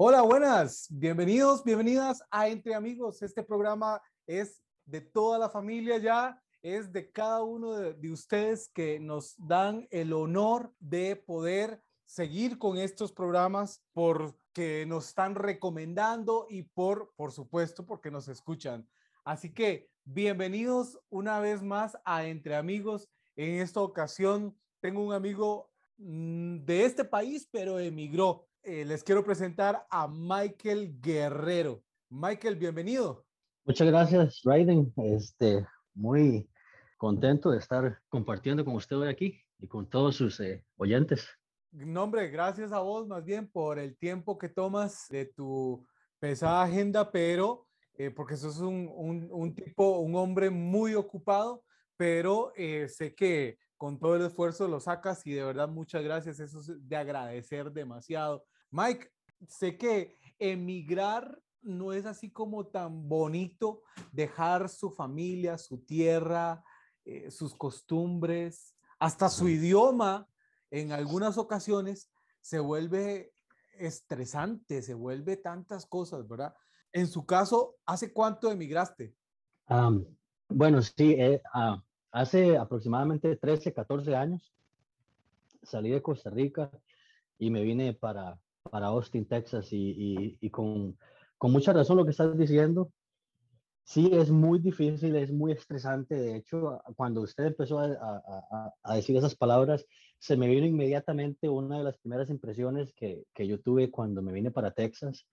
Hola, buenas. Bienvenidos, bienvenidas a Entre Amigos. Este programa es de toda la familia ya, es de cada uno de, ustedes que nos dan el honor de poder seguir con estos programas porque nos están recomendando y por, por supuesto, porque nos escuchan. Así que bienvenidos una vez más a Entre Amigos. En esta ocasión tengo un amigo mm, de este país, pero emigró. Eh, les quiero presentar a Michael Guerrero. Michael, bienvenido. Muchas gracias, Raiden. Este, muy contento de estar compartiendo con usted hoy aquí y con todos sus eh, oyentes. No, hombre, gracias a vos más bien por el tiempo que tomas de tu pesada agenda, pero eh, porque sos un, un, un, tipo, un hombre muy ocupado, pero eh, sé que con todo el esfuerzo lo sacas y de verdad muchas gracias, eso es de agradecer demasiado. Mike, sé que emigrar no es así como tan bonito dejar su familia, su tierra, eh, sus costumbres, hasta su idioma, en algunas ocasiones se vuelve estresante, se vuelve tantas cosas, ¿verdad? En su caso, ¿hace cuánto emigraste? bueno, sí, eh, ah, hace aproximadamente 13, 14 años salí de Costa Rica y me vine para, para Austin, Texas, y, y con con mucha razón lo que estás diciendo. Sí, es muy difícil, es muy estresante. De hecho, cuando usted empezó a, a, decir esas palabras, se me vino inmediatamente una de las primeras impresiones que, que, yo tuve cuando me vine para Texas,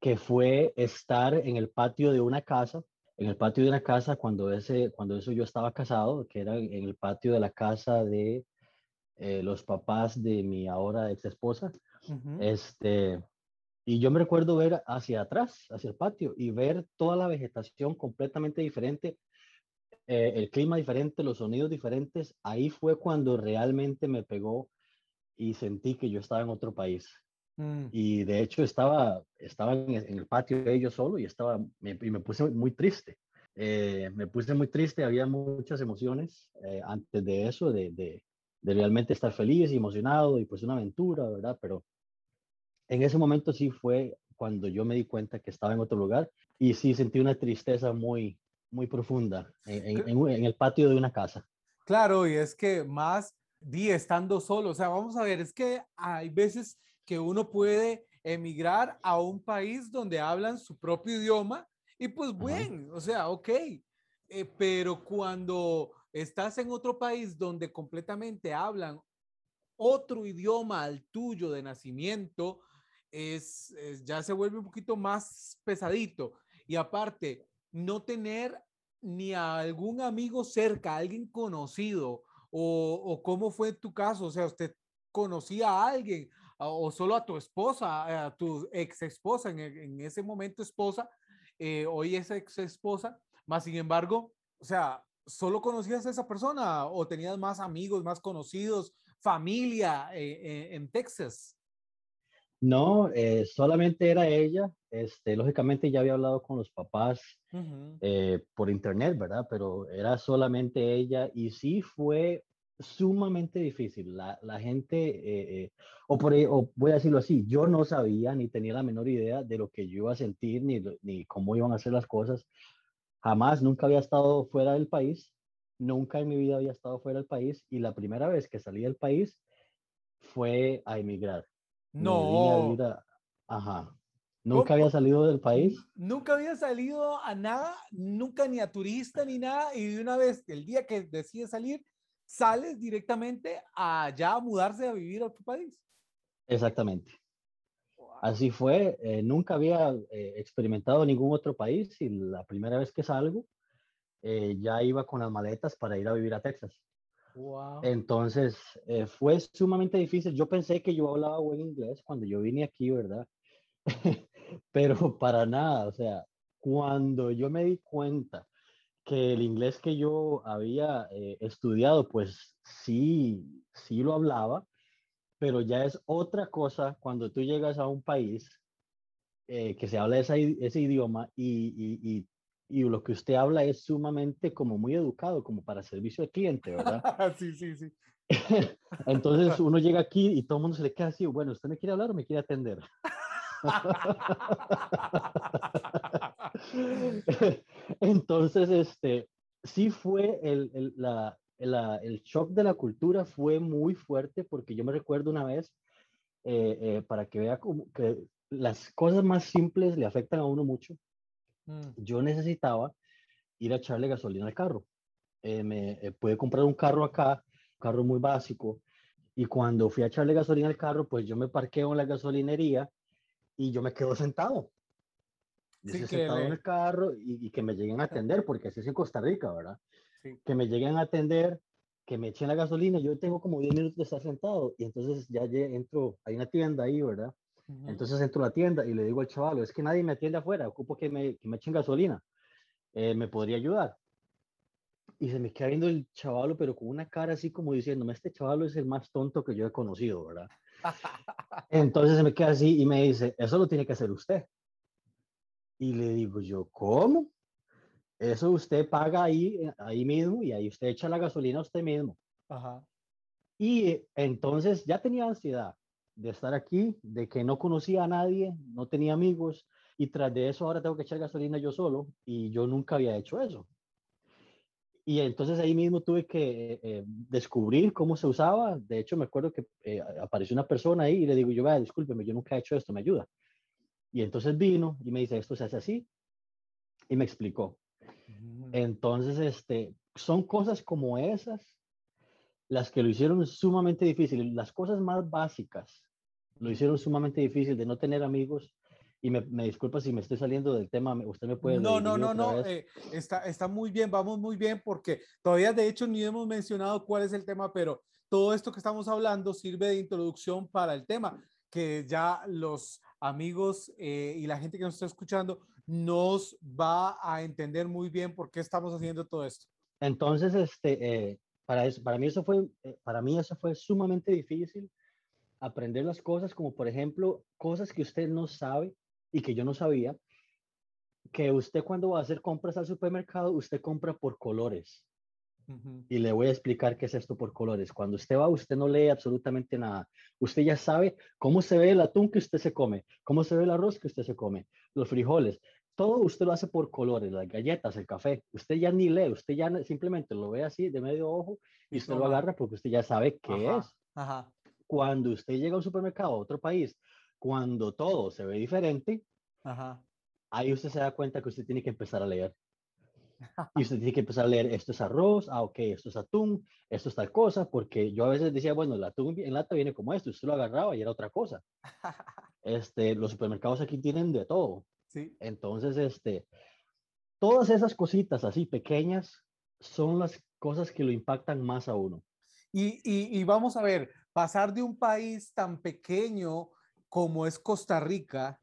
que fue estar en el patio de una casa, en el patio de una casa cuando, ese, cuando eso yo estaba casado, que era en el patio de la casa de eh, los papás de mi ahora ex esposa. Este y yo me recuerdo ver hacia atrás, hacia el patio, y ver toda la vegetación completamente diferente, eh, el clima diferente, los sonidos diferentes. Ahí fue cuando realmente me pegó y sentí que yo estaba en otro país. Mm. Y de hecho estaba, estaba en, el patio de ellos solo y, estaba, me, y me puse muy triste. Eh, me puse muy triste, había muchas emociones eh, antes de eso, de, de, de realmente estar feliz y emocionado y pues una aventura, ¿verdad? Pero en ese momento sí fue cuando yo me di cuenta que estaba en otro lugar y sí sentí una tristeza muy, muy profunda en, en, el patio de una casa. Claro, y es que más di estando solo, o sea, vamos a ver, es que hay veces que uno puede emigrar a un país donde hablan su propio idioma y pues bueno, o sea, ok, eh, pero cuando estás en otro país donde completamente hablan otro idioma al tuyo de nacimiento, es, ya se vuelve un poquito más pesadito. Y aparte, no tener ni a algún amigo cerca, alguien conocido, o, o cómo fue tu caso, o sea, usted conocía a alguien, o solo a tu esposa, a tu ex esposa, en, en ese momento esposa, eh, hoy es ex esposa, más sin embargo, o sea, solo conocías a esa persona o tenías más amigos, más conocidos, familia eh, eh, en Texas. No, eh, solamente era ella. Este, lógicamente ya había hablado con los papás eh, por internet, ¿verdad? Pero era solamente ella y sí fue sumamente difícil. La, la gente, eh, o, por, o voy a decirlo así, yo no sabía ni tenía la menor idea de lo que yo iba a sentir ni, ni cómo iban a ser las cosas. Jamás, nunca había estado fuera del país, nunca en mi vida había estado fuera del país y la primera vez que salí del país fue a emigrar. No. ajá. ¿Nunca había salido del país? Nunca había salido a nada, nunca ni a turista ni nada. Y de una vez, el día que decides salir, sales directamente allá a mudarse a vivir a otro país. Exactamente. Así fue. Eh, nunca había eh, experimentado ningún otro país y la primera vez que salgo, eh, ya iba con las maletas para ir a vivir a Texas. Entonces, eh, fue sumamente difícil. Yo pensé que yo hablaba buen inglés cuando yo vine aquí, ¿verdad? Pero para nada, o sea, cuando yo me di cuenta que el inglés que yo había eh, estudiado, pues sí, sí lo hablaba, pero ya es otra cosa cuando tú llegas a un país eh, que se habla ese idioma y, y, y lo que usted habla es sumamente como muy educado, como para servicio al cliente, ¿verdad? sí, sí, sí. Entonces uno llega aquí y todo el mundo se le queda así, bueno, ¿usted me quiere hablar o me quiere atender? Entonces, este, sí fue el, el, la, el, shock de la cultura fue muy fuerte porque yo me recuerdo una vez, eh, eh, para que vea como que las cosas más simples le afectan a uno mucho, mm. yo necesitaba ir a echarle gasolina al carro. Eh, me pude comprar un carro acá, un carro muy básico, y cuando fui a echarle gasolina al carro, pues yo me parqueo en la gasolinería y yo me quedo sentado. Sí, sentado en el carro y, y, que me lleguen a atender, porque así es en Costa Rica, ¿verdad? que me lleguen a atender, que me echen la gasolina, yo tengo como 10 minutos de estar sentado y entonces ya entro, hay una tienda ahí, ¿verdad? Entonces entro a la tienda y le digo al chaval, es que nadie me atiende afuera, ocupo que me, que me echen gasolina, eh, ¿me podría ayudar? Y se me queda viendo el chavalo, pero con una cara así como diciéndome, este chavalo es el más tonto que yo he conocido, ¿verdad? Entonces se me queda así y me dice, eso lo tiene que hacer usted. Y le digo yo, ¿cómo? Eso usted paga ahí, eh, ahí mismo y ahí usted echa la gasolina usted mismo. Ajá. Y entonces ya tenía ansiedad de estar aquí, de que no conocía a nadie, no tenía amigos y tras de eso ahora tengo que echar gasolina yo solo y yo nunca había hecho eso. Y entonces ahí mismo tuve que eh, descubrir cómo se usaba. De hecho, me acuerdo que eh, apareció una persona ahí y le digo, yo, vea, discúlpeme, yo nunca he hecho esto, me ayuda. Y entonces vino y me dice, esto se hace así. Y me explicó. Entonces, este, son cosas como esas las que lo hicieron sumamente difícil. Las cosas más básicas lo hicieron sumamente difícil de no tener amigos. Y me, me disculpa si me estoy saliendo del tema, usted me puede... No, no, no, no, eh, está, está muy bien, vamos muy bien porque todavía de hecho ni hemos mencionado cuál es el tema, pero todo esto que estamos hablando sirve de introducción para el tema, que ya los amigos eh, y la gente que nos está escuchando nos va a entender muy bien por qué estamos haciendo todo esto. Entonces, este, eh, para, eso, para, mí eso fue, eh, para mí eso fue sumamente difícil, aprender las cosas, como por ejemplo, cosas que usted no sabe y que yo no sabía, que usted cuando va a hacer compras al supermercado, usted compra por colores. Y le voy a explicar qué es esto por colores. Cuando usted va, usted no lee absolutamente nada. Usted ya sabe cómo se ve el atún que usted se come, cómo se ve el arroz que usted se come, los frijoles todo usted lo hace por colores, las galletas, el café. Usted ya ni lee, usted ya simplemente lo ve así de medio ojo y usted lo agarra porque usted ya sabe qué es. Cuando usted llega a un supermercado a otro país, cuando todo se ve diferente, ahí usted se da cuenta que usted tiene que empezar a leer. Y usted tiene que empezar a leer, esto es arroz, ah, ok, esto es atún, esto es tal cosa, porque yo a veces decía, bueno, el atún en lata viene como esto, usted lo agarraba y era otra cosa. Este, los supermercados aquí tienen de todo. Sí. Entonces, este, todas esas cositas así pequeñas son las cosas que lo impactan más a uno. Y, y, vamos a ver, pasar de un país tan pequeño como es Costa Rica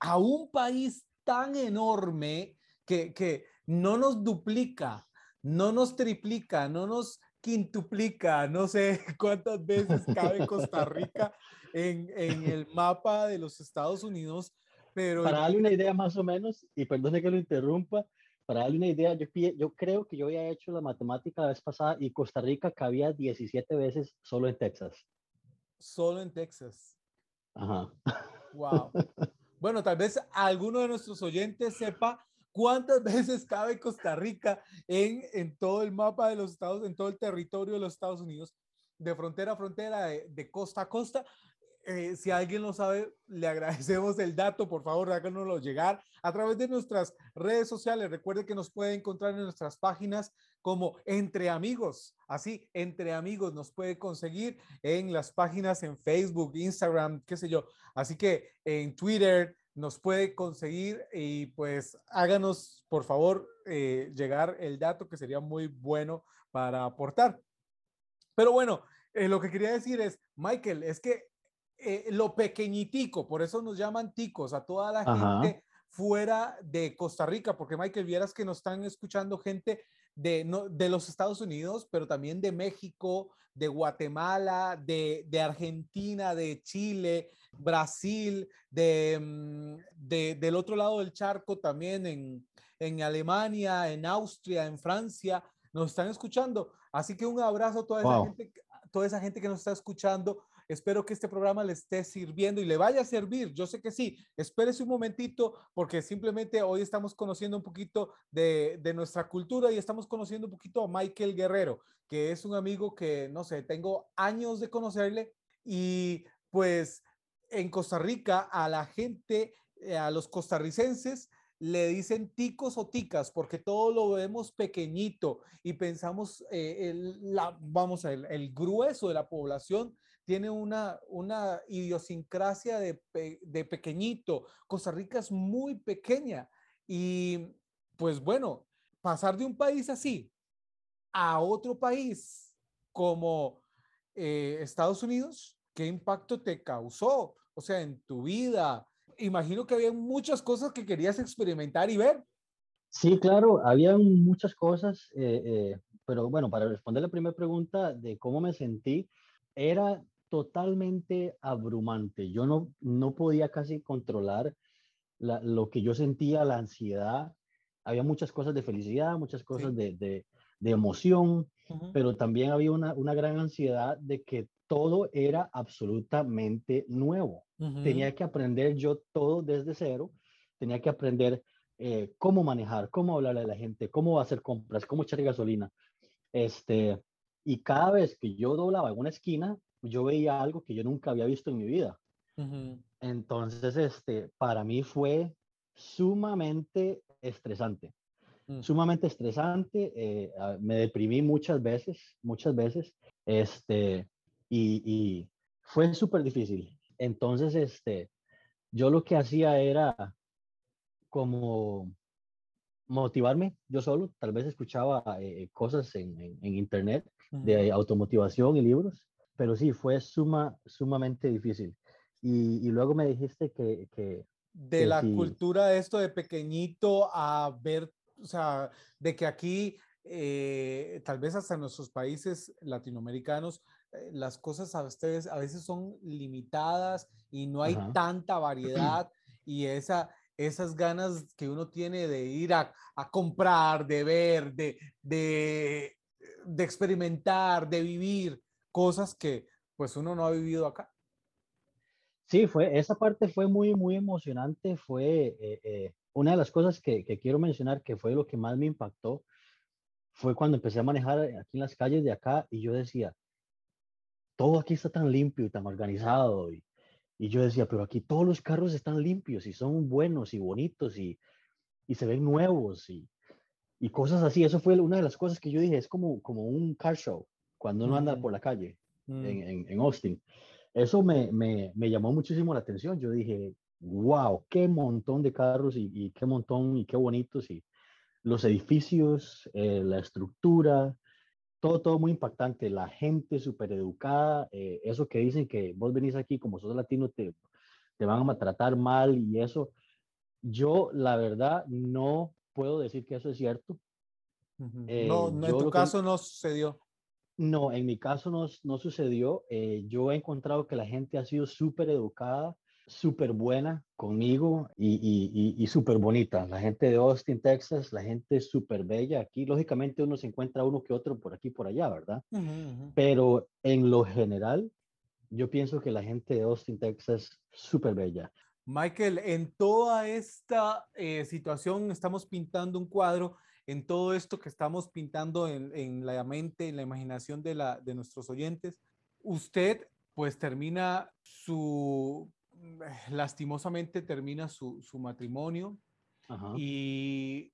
a un país tan enorme que, que no nos duplica, no nos triplica, no nos quintuplica, no sé cuántas veces cabe Costa Rica en, en el mapa de los Estados Unidos, para darle una idea más o menos, y perdone que lo interrumpa, para darle una idea, yo, yo creo que yo había hecho la matemática la vez pasada y Costa Rica cabía 17 veces solo en Texas. Solo en Texas. Ajá. Wow. Bueno, tal vez alguno de nuestros oyentes sepa cuántas veces cabe Costa Rica en, en todo el mapa de los Estados, en todo el territorio de los Estados Unidos, de frontera a frontera, de, de costa a costa. Eh, si alguien lo sabe, le agradecemos el dato, por favor, háganoslo llegar a través de nuestras redes sociales. Recuerde que nos puede encontrar en nuestras páginas como Entre Amigos, así, Entre Amigos nos puede conseguir en las páginas en Facebook, Instagram, qué sé yo. Así que en Twitter nos puede conseguir y pues háganos, por favor, eh, llegar el dato que sería muy bueno para aportar. Pero bueno, eh, lo que quería decir es, Michael, es que eh, lo pequeñitico, por eso nos llaman ticos a toda la gente fuera de Costa Rica, porque Michael, vieras que nos están escuchando gente de, no, de los Estados Unidos, pero también de México, de Guatemala, de, de Argentina, de Chile, Brasil, de, mm, de, del otro lado del charco también en, en Alemania, en Austria, en Francia, nos están escuchando. Así que un abrazo a toda esa gente toda esa gente que nos está escuchando Espero que este programa le esté sirviendo y le vaya a servir. Yo sé que sí. Espérese un momentito porque simplemente hoy estamos conociendo un poquito de, de nuestra cultura y estamos conociendo un poquito a Michael Guerrero, que es un amigo que, no sé, tengo años de conocerle y pues en Costa Rica a la gente, eh, a los costarricenses, le dicen ticos o ticas porque todo lo vemos pequeñito y pensamos, eh, el, la, vamos a ver, el grueso de la población tiene una, una idiosincrasia de, de pequeñito. Costa Rica es muy pequeña y pues bueno, pasar de un país así a otro país como eh, Estados Unidos, ¿qué impacto te causó? O sea, en tu vida, imagino que había muchas cosas que querías experimentar y ver. Sí, claro, había muchas cosas, eh, eh, pero bueno, para responder la primera pregunta de cómo me sentí, era totalmente abrumante. Yo no, no podía casi controlar lo que yo sentía, la ansiedad. Había muchas cosas de felicidad, muchas cosas de, de, de, emoción, pero también había una, una gran ansiedad de que todo era absolutamente nuevo. Tenía que aprender yo todo desde cero. Tenía que aprender eh, cómo manejar, cómo hablarle a la gente, cómo hacer compras, cómo echar gasolina. Este, y cada vez que yo doblaba en una esquina, yo veía algo que yo nunca había visto en mi vida. Entonces, este, para mí fue sumamente estresante. Mm. Sumamente estresante. Eh, me deprimí muchas veces, muchas veces. Este, y, y fue súper difícil. Entonces, este, yo lo que hacía era como motivarme yo solo, tal vez escuchaba eh, cosas en, en, internet de automotivación y libros, pero sí, fue suma, sumamente difícil. Y, y luego me dijiste que... que de la cultura de esto de pequeñito a ver, o sea, de que aquí, eh, tal vez hasta en nuestros países latinoamericanos, eh, las cosas a ustedes a veces son limitadas y no hay tanta variedad y esa, esas ganas que uno tiene de ir a, a comprar, de ver, de, de, de, experimentar, de vivir cosas que pues uno no ha vivido acá. Sí, fue, esa parte fue muy, muy emocionante. Fue eh, eh, una de las cosas que, que, quiero mencionar que fue lo que más me impactó. Fue cuando empecé a manejar aquí en las calles de acá y yo decía, todo aquí está tan limpio y tan organizado. Y, y yo decía, pero aquí todos los carros están limpios y son buenos y bonitos y, y se ven nuevos y, y, cosas así. Eso fue una de las cosas que yo dije, es como, como un car show cuando uno anda por la calle mm. en, en, Austin. Eso me, me, me, llamó muchísimo la atención. Yo dije, wow, qué montón de carros y, y qué montón y qué bonitos y los edificios, eh, la estructura, todo, todo muy impactante, la gente súper educada, eh, eso que dicen que vos venís aquí como sos latino te, te van a tratar mal y eso, yo la verdad no puedo decir que eso es cierto. Eh, no, no en tu caso no sucedió. No, en mi caso no, no sucedió. Eh, yo he encontrado que la gente ha sido súper educada, súper buena conmigo y, y, y, súper bonita. La gente de Austin, Texas, la gente es súper bella. Aquí, lógicamente, uno se encuentra uno que otro por aquí, por allá, ¿verdad? Pero en lo general, yo pienso que la gente de Austin, Texas, súper bella. Michael, en toda esta eh, situación estamos pintando un cuadro, en todo esto que estamos pintando en, en la mente, en la imaginación de, la, de nuestros oyentes. Usted pues termina su Mm, lastimosamente termina su, su matrimonio y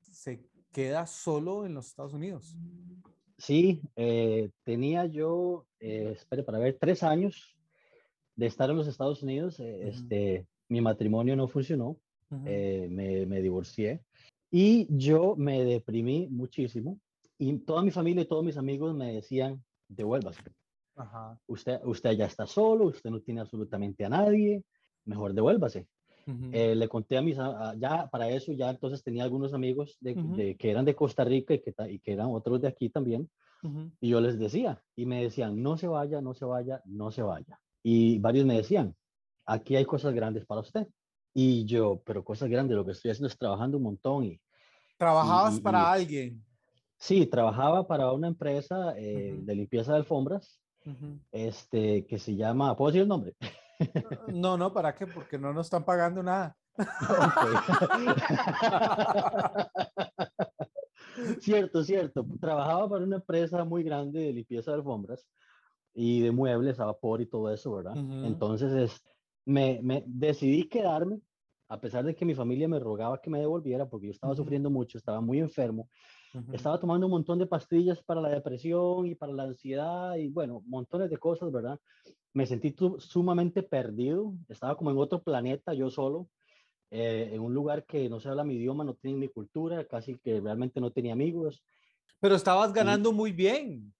se queda solo en los Estados Unidos. Sí, eh, tenía yo, eh, espere para ver, tres años de estar en los Estados Unidos. Eh, este, mi matrimonio no funcionó, me, me divorcié y yo me deprimí muchísimo y toda mi familia y todos mis amigos me decían, devuélvase, Usted, usted ya está solo, usted no tiene absolutamente a nadie, mejor devuélvase. Eh, le conté a mis, ya para eso, ya entonces tenía algunos amigos de, que eran de Costa Rica y que, y que eran otros de aquí también. Y yo les decía, y me decían, no se vaya, no se vaya, no se vaya. Y varios me decían, aquí hay cosas grandes para usted. Y yo, pero cosas grandes, lo que estoy haciendo es trabajando un montón. Y, ¿Trabajabas para alguien? Sí, trabajaba para una empresa eh, de limpieza de alfombras este, que se llama, ¿puedo decir el nombre? No, no, ¿para qué? Porque no nos están pagando nada. cierto, cierto. Trabajaba para una empresa muy grande de limpieza de alfombras y de muebles a vapor y todo eso, ¿verdad? Entonces es, me, me, decidí quedarme, a pesar de que mi familia me rogaba que me devolviera porque yo estaba sufriendo mucho, estaba muy enfermo. Estaba tomando un montón de pastillas para la depresión y para la ansiedad y bueno, montones de cosas, ¿verdad? Me sentí sumamente perdido, estaba como en otro planeta yo solo, eh, en un lugar que no se habla mi idioma, no tiene mi cultura, casi que realmente no tenía amigos. Pero estabas ganando muy bien.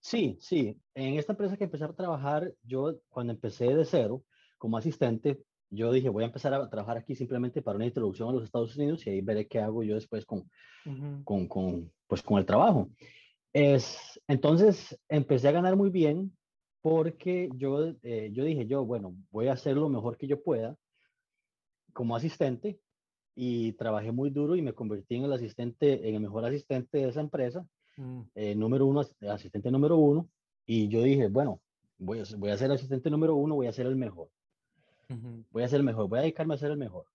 Sí, sí. En esta empresa que empecé a trabajar, yo cuando empecé de cero como asistente, yo dije, voy a empezar a trabajar aquí simplemente para una introducción a los Estados Unidos y ahí veré qué hago yo después con, con, con, pues, con el trabajo. Es, entonces empecé a ganar muy bien porque yo, eh, yo dije, yo, bueno, voy a hacer lo mejor que yo pueda como asistente y trabajé muy duro y me convertí en el asistente, en el mejor asistente de esa empresa, mm. eh, número uno, asistente número uno. Y yo dije, bueno, voy a, voy a ser asistente número uno, voy a ser el mejor. Voy a ser el mejor, voy a dedicarme a ser el mejor.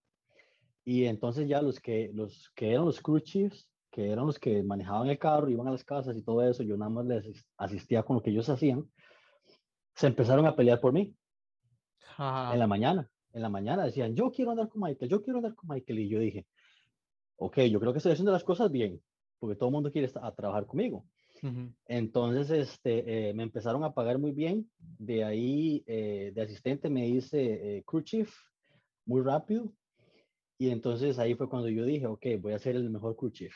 Y entonces ya los que, los que eran los crew chiefs, que eran los que manejaban el carro, iban a las casas y todo eso, yo nada más les asistía con lo que ellos hacían, se empezaron a pelear por mí en la mañana en la mañana decían, yo quiero andar con Michael, yo quiero andar con Michael. Y yo dije, ok, yo creo que estoy haciendo las cosas bien, porque todo el mundo quiere a trabajar conmigo. Entonces, este, eh, me empezaron a pagar muy bien. De ahí, eh, de asistente, me hice eh, crew chief muy rápido. Y entonces ahí fue cuando yo dije, ok, voy a ser el mejor crew chief.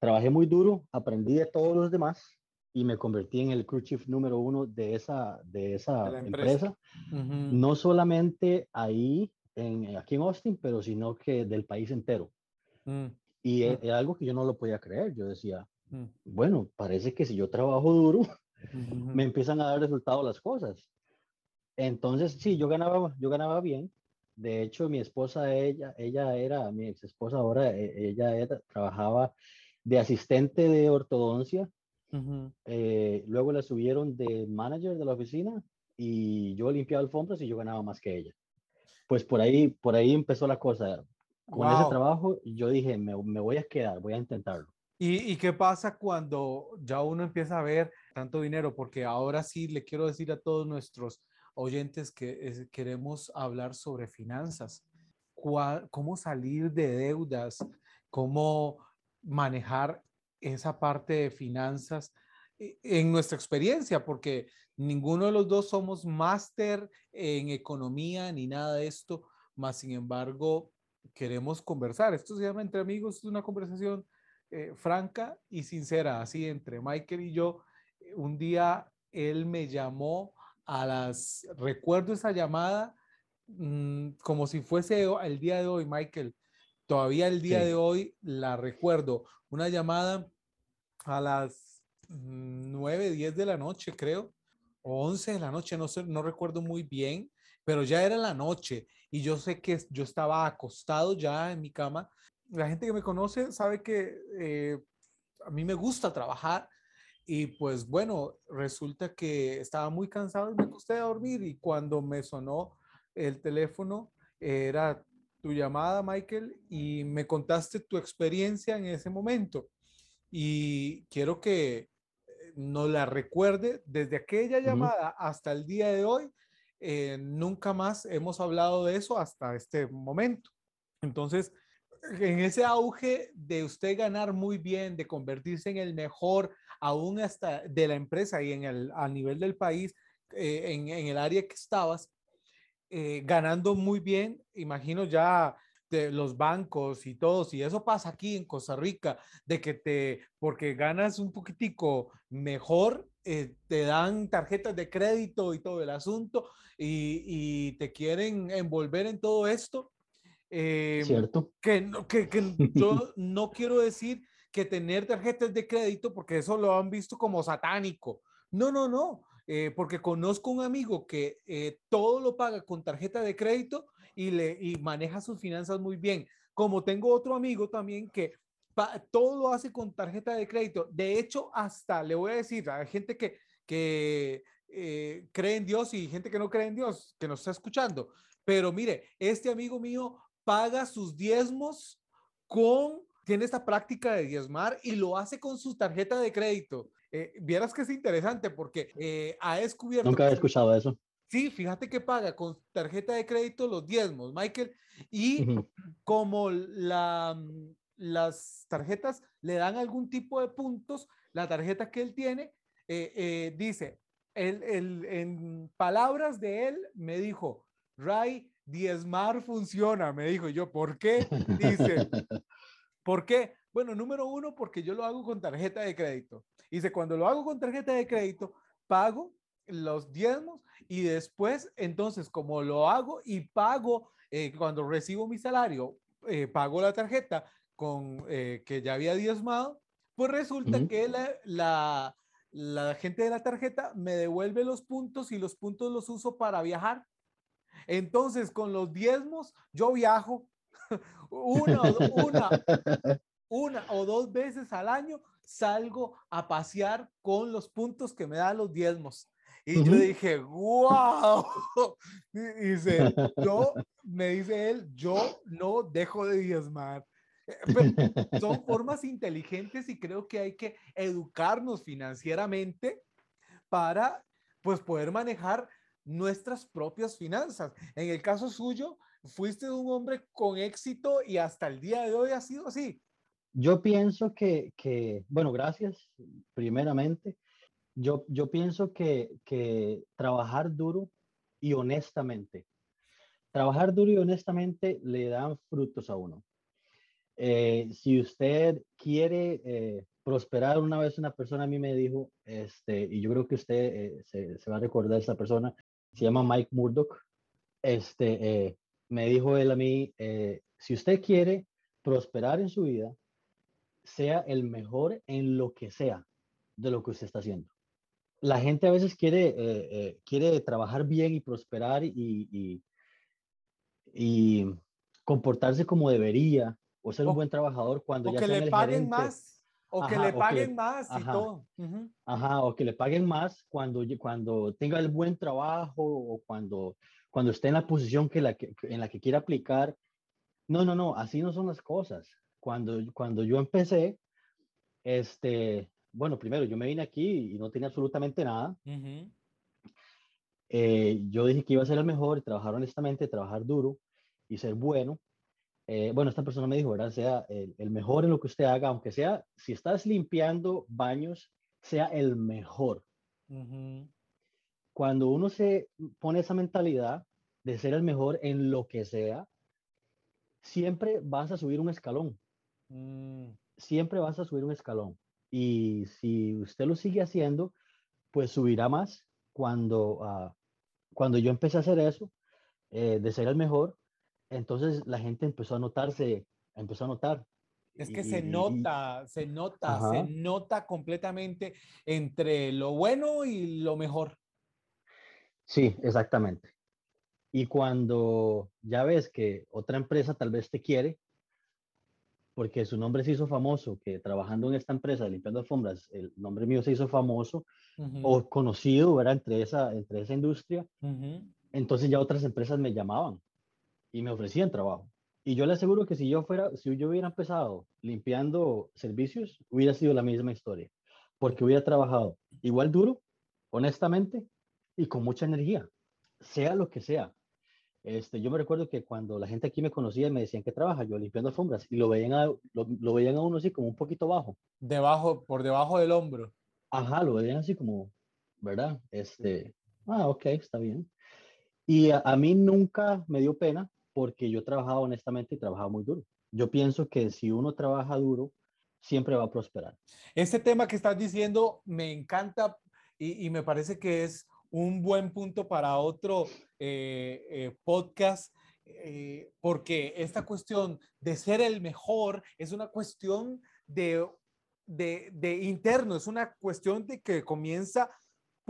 Trabajé muy duro, aprendí de todos los demás y me convertí en el crew chief número uno de esa, de esa empresa. No solamente ahí, en, aquí en Austin, pero sino que del país entero. Mm. Y mm. era algo que yo no lo podía creer. Yo decía, mm. bueno, parece que si yo trabajo duro, me empiezan a dar resultados las cosas. Entonces, sí, yo ganaba, yo ganaba bien. De hecho, mi esposa, ella, ella era, mi ex esposa ahora, e, ella era, trabajaba de asistente de ortodoncia eh, luego la subieron de manager de la oficina y yo limpiaba alfombras y yo ganaba más que ella. Pues por ahí, por ahí empezó la cosa. Con ese trabajo yo dije, me, me, voy a quedar, voy a intentarlo. ¿Y, ¿Y, qué pasa cuando ya uno empieza a ver tanto dinero? Porque ahora sí le quiero decir a todos nuestros oyentes que queremos hablar sobre finanzas. ¿Cómo salir de deudas? ¿Cómo manejar esa parte de finanzas eh, en nuestra experiencia, porque ninguno de los dos somos máster en economía ni nada de esto, más sin embargo queremos conversar. Esto se llama entre amigos, es una conversación eh, franca y sincera, así entre Michael y yo. Un día él me llamó a las, recuerdo esa llamada mm, como si fuese el día de hoy, Michael. Todavía el día de hoy la recuerdo. Una llamada a las 9, 10 de la noche, creo, o 11 de la noche, no sé, no recuerdo muy bien, pero ya era la noche y yo sé que yo estaba acostado ya en mi cama. La gente que me conoce sabe que eh, a mí me gusta trabajar y pues bueno, resulta que estaba muy cansado y me acosté a dormir y cuando me sonó el teléfono era tu llamada, Michael, y me contaste tu experiencia en ese momento y quiero que eh, nos la recuerde desde aquella llamada hasta el día de hoy. Eh, nunca más hemos hablado de eso hasta este momento. Entonces, en ese auge de usted ganar muy bien, de convertirse en el mejor, aún hasta de la empresa y en el, a nivel del país, eh, en, el área que estabas, ganando muy bien, imagino ya de los bancos y todos, y eso pasa aquí en Costa Rica, de que te, porque ganas un poquitico mejor, eh, te dan tarjetas de crédito y todo el asunto, y, te quieren envolver en todo esto. Eh, Cierto. Que, que, que yo no quiero decir que tener tarjetas de crédito, porque eso lo han visto como satánico. No, no, no. Eh, porque conozco un amigo que todo lo paga con tarjeta de crédito y, le, y maneja sus finanzas muy bien. Como tengo otro amigo también que todo lo hace con tarjeta de crédito. De hecho, hasta le voy a decir, hay gente que, que eh, cree en Dios y gente que no cree en Dios, que nos está escuchando. Pero mire, este amigo mío paga sus diezmos con, tiene esta práctica de diezmar y lo hace con su tarjeta de crédito. Eh, vieras que es interesante porque eh, ha descubierto... Nunca he escuchado eso. Sí, fíjate que paga con tarjeta de crédito los diezmos, Michael, y como la, las tarjetas le dan algún tipo de puntos, la tarjeta que él tiene eh, dice, el, en palabras de él, me dijo, Ray, diezmar funciona, me dijo yo, ¿por qué? Dice, ¿por qué? Bueno, número uno, porque yo lo hago con tarjeta de crédito. Dice, cuando lo hago con tarjeta de crédito, pago los diezmos y después, entonces, como lo hago y pago, eh, cuando recibo mi salario, eh, pago la tarjeta con eh, que ya había diezmado, pues resulta que la, la gente de la tarjeta me devuelve los puntos y los puntos los uso para viajar. Entonces, con los diezmos, yo viajo una, una, una o dos veces al año, salgo a pasear con los puntos que me dan los diezmos. Y yo dije, wow. Dice, yo, me dice él, yo no dejo de diezmar. Eh, son formas inteligentes y creo que hay que educarnos financieramente para pues poder manejar nuestras propias finanzas. En el caso suyo, fuiste un hombre con éxito y hasta el día de hoy ha sido así. Yo pienso que, bueno, gracias primeramente. Yo, yo pienso que, que trabajar duro y honestamente, trabajar duro y honestamente le dan frutos a uno. Eh, si usted quiere eh, prosperar, una vez una persona a mí me dijo, este, y yo creo que usted eh, se, se, va a recordar esa persona, se llama Mike Murdoch, este, me dijo él a mí, si usted quiere prosperar en su vida, sea el mejor en lo que sea de lo que usted está haciendo. La gente a veces quiere, quiere trabajar bien y prosperar y, y, y comportarse como debería, o ser un buen trabajador cuando o ya que le paguen más o que le paguen más y todo. Ajá, o que le paguen más cuando, cuando tenga el buen trabajo o cuando, cuando esté en la posición que la, en la que quiera aplicar. No, no, no, así no son las cosas. Cuando, cuando yo empecé, este, bueno, primero yo me vine aquí y no tenía absolutamente nada. Eh, yo dije que iba a ser el mejor, trabajar honestamente, trabajar duro y ser bueno. Eh, bueno, esta persona me dijo, ¿verdad? Sea el, mejor en lo que usted haga, aunque sea, si estás limpiando baños, sea el mejor. Cuando uno se pone esa mentalidad de ser el mejor en lo que sea, siempre vas a subir un escalón. Mm. Siempre vas a subir un escalón. Y si usted lo sigue haciendo, pues subirá más. Cuando, ah, cuando yo empecé a hacer eso, eh, de ser el mejor, entonces la gente empezó a notarse, empezó a notar. Es que se nota, se nota, se nota completamente entre lo bueno y lo mejor. Sí, exactamente. Y cuando ya ves que otra empresa tal vez te quiere, porque su nombre se hizo famoso, que trabajando en esta empresa limpiando alfombras, el nombre mío se hizo famoso o conocido, ¿verdad? Entre esa, entre esa industria, entonces ya otras empresas me llamaban y me ofrecían trabajo. Y yo le aseguro que si yo fuera, si yo hubiera empezado limpiando servicios, hubiera sido la misma historia, porque hubiera trabajado igual duro, honestamente, y con mucha energía, sea lo que sea. Este, yo me recuerdo que cuando la gente aquí me conocía y me decían que trabaja, yo limpiando alfombras, y lo veían a, lo, veían a uno así como un poquito bajo. Debajo, por debajo del hombro. Ajá, lo veían así como, ¿verdad? Este, ah, ok, está bien. Y a, a mí nunca me dio pena porque yo trabajaba honestamente y trabajaba muy duro. Yo pienso que si uno trabaja duro, siempre va a prosperar. Este tema que estás diciendo me encanta y, me parece que es un buen punto para otro eh, eh, podcast, eh, porque esta cuestión de ser el mejor es una cuestión de, de, de interno, es una cuestión de que comienza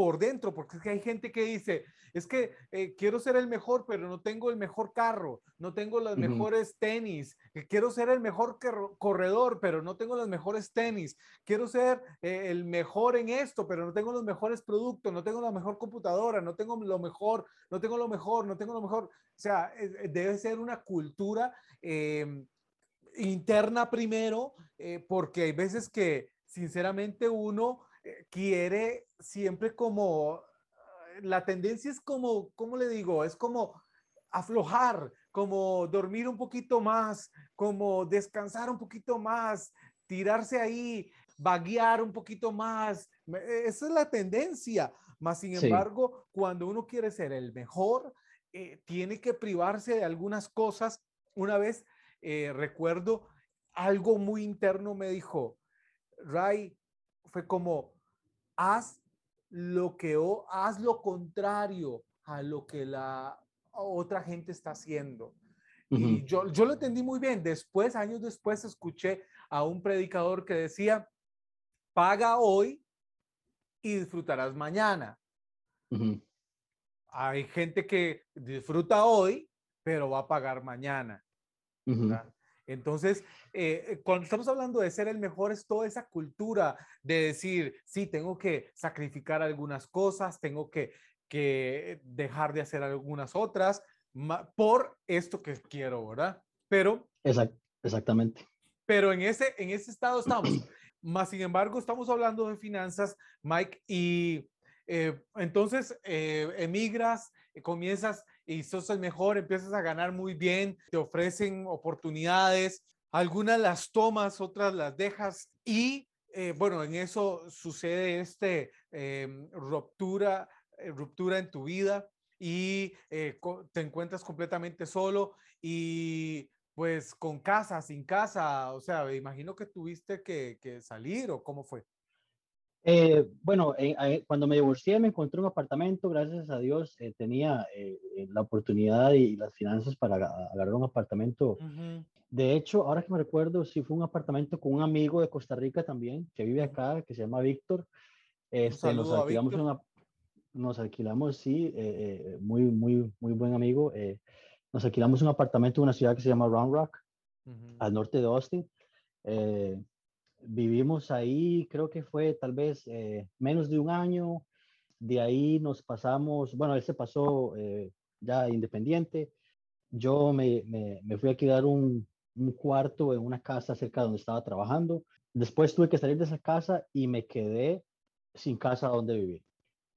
por dentro, porque es que hay gente que dice, es que eh, quiero ser el mejor, pero no tengo el mejor carro, no tengo los mejores tenis, quiero ser el mejor corredor, pero no tengo los mejores tenis, quiero ser eh, el mejor en esto, pero no tengo los mejores productos, no tengo la mejor computadora, no tengo lo mejor, no tengo lo mejor, no tengo lo mejor. O sea, eh, debe ser una cultura em, interna primero, porque hay veces que sinceramente uno quiere siempre como, la tendencia es como, ¿cómo le digo? Es como aflojar, como dormir un poquito más, como descansar un poquito más, tirarse ahí, vaguear un poquito más. E, esa es la tendencia. Más sin embargo, cuando uno quiere ser el mejor, eh, tiene que privarse de algunas cosas. Una vez eh, recuerdo algo muy interno me dijo, Ray, fue como, haz lo que o haz lo contrario a lo que la otra gente está haciendo. Y yo, yo lo entendí muy bien. Después, años después, escuché a un predicador que decía, paga hoy y disfrutarás mañana. Hay gente que disfruta hoy, pero va a pagar mañana. Entonces, eh, eh, cuando estamos hablando de ser el mejor, es toda esa cultura de decir, sí, tengo que sacrificar algunas cosas, tengo que, que dejar de hacer algunas otras por esto que quiero, ¿verdad? Pero... exactamente. Pero en ese, en ese estado estamos. Más sin embargo, estamos hablando de finanzas, Mike, y eh, entonces emigras, comienzas y sos el mejor, empiezas a ganar muy bien, te ofrecen oportunidades, algunas las tomas, otras las dejas y eh, bueno, en eso sucede este em, ruptura, eh, ruptura en tu vida y eh, te encuentras completamente solo y pues con casa, sin casa, o sea, me imagino que tuviste que, que salir o cómo fue. Eh, bueno, eh, eh, cuando me divorcié me encontré un apartamento, gracias a Dios tenía la oportunidad y las finanzas para agarrar un apartamento. De hecho, ahora que me recuerdo, sí fue un apartamento con un amigo de Costa Rica también, que vive acá, que se llama Víctor. Este, nos alquilamos, una, nos alquilamos, sí, muy, muy, muy buen amigo. nos alquilamos un apartamento en una ciudad que se llama Round Rock, al norte de Austin vivimos ahí, creo que fue tal vez eh, menos de un año. De ahí nos pasamos, bueno, él se pasó eh, ya independiente. Yo me, me, fui a quedar un, un, cuarto en una casa cerca de donde estaba trabajando. Después tuve que salir de esa casa y me quedé sin casa donde vivir.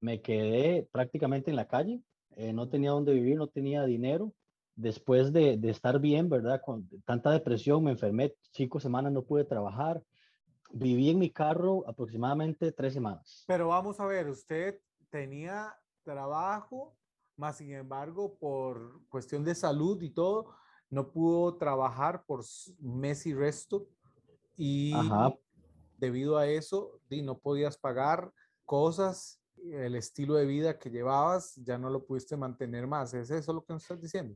Me quedé prácticamente en la calle. Eh, no tenía donde vivir, no tenía dinero. Después de, de estar bien, ¿verdad? Con tanta depresión, me enfermé cinco semanas, no pude trabajar Viví en mi carro aproximadamente tres semanas. Pero vamos a ver, usted tenía trabajo, más sin embargo, por cuestión de salud y todo, no pudo trabajar por mes y resto. Y debido a eso, no podías pagar cosas, el estilo de vida que llevabas, ya no lo pudiste mantener más. ¿Es eso lo que nos estás diciendo?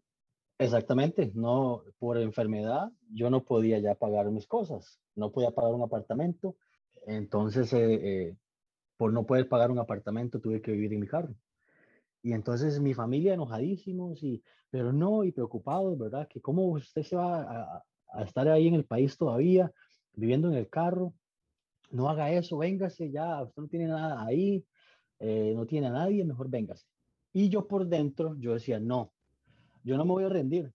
Exactamente, no, por enfermedad yo no podía ya pagar mis cosas, no podía pagar un apartamento, entonces eh, eh, por no poder pagar un apartamento tuve que vivir en mi carro. Y entonces mi familia enojadísimos, y, pero no, y preocupados, ¿verdad? Que cómo usted se va a, estar ahí en el país todavía, viviendo en el carro, no haga eso, véngase ya, usted no tiene nada ahí, eh, no tiene a nadie, mejor véngase. Y yo por dentro, yo decía, no, yo no me voy a rendir.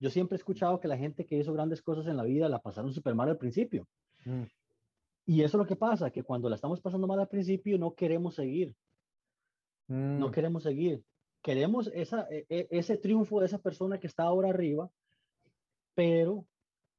Yo siempre he escuchado que la gente que hizo grandes cosas en la vida la pasaron súper mal al principio. Mm. Y eso es lo que pasa, que cuando la estamos pasando mal al principio no queremos seguir. No mm. queremos seguir. Queremos esa, e, e, ese triunfo de esa persona que está ahora arriba, pero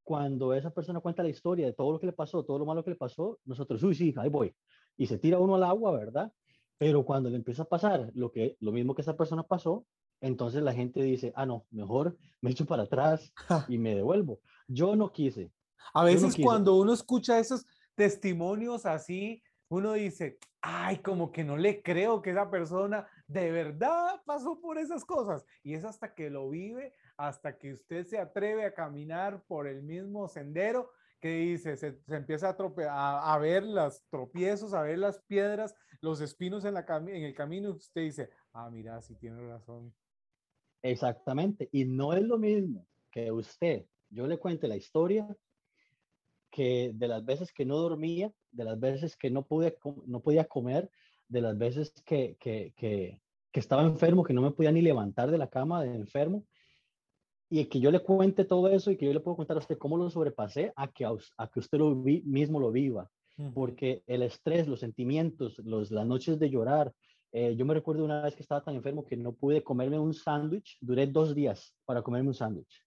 cuando esa persona cuenta la historia de todo lo que le pasó, todo lo malo que le pasó, nosotros, uy, sí, ahí voy. Y se tira uno al agua, ¿verdad? Pero cuando le empieza a pasar lo, que, lo mismo que esa persona pasó, entonces la gente dice, ah, no, mejor me echo para atrás y me devuelvo. Yo no quise. A veces cuando uno escucha esos testimonios así, uno dice, ay, como que no le creo que esa persona de verdad pasó por esas cosas. Y es hasta que lo vive, hasta que usted se atreve a caminar por el mismo sendero, ¿qué dice? Se, empieza a, a, ver los tropiezos, a ver las piedras, los espinos en, la en el camino, usted dice, ah, mira, sí tiene razón. Exactamente, y no es lo mismo que usted, yo le cuente la historia, que de las veces que no dormía, de las veces que no, pude, no podía comer, de las veces que, que, que, que estaba enfermo, que no me podía ni levantar de la cama de enfermo, y que yo le cuente todo eso y que yo le puedo contar a usted cómo lo sobrepasé a que, a, que usted lo mismo lo viva. Porque el estrés, los sentimientos, los, las noches de llorar. Eh, yo me recuerdo una vez que estaba tan enfermo que no pude comerme un sándwich. Duré dos días para comerme un sándwich.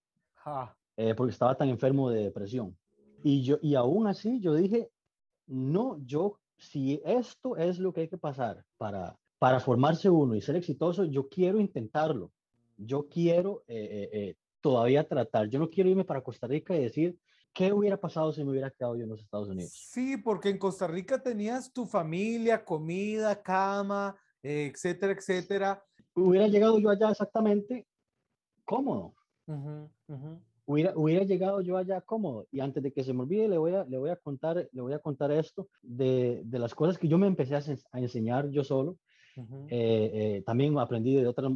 Eh, porque estaba tan enfermo de depresión. Y, yo, y aún así yo dije, no, yo, si esto es lo que hay que pasar para, para formarse uno y ser exitoso, yo quiero intentarlo. Yo quiero eh, todavía tratar. Yo no quiero irme para Costa Rica y decir, ¿qué hubiera pasado si me hubiera quedado yo en los Estados Unidos? Sí, porque en Costa Rica tenías tu familia, comida, cama, etcétera, etcétera. Hubiera llegado yo allá exactamente cómodo. Hubiera, hubiera, llegado yo allá cómodo. Y antes de que se me olvide, le voy a, le voy a, contar, le voy a contar esto de, de las cosas que yo me empecé a, a enseñar yo solo. Eh, eh, también aprendí de, otras,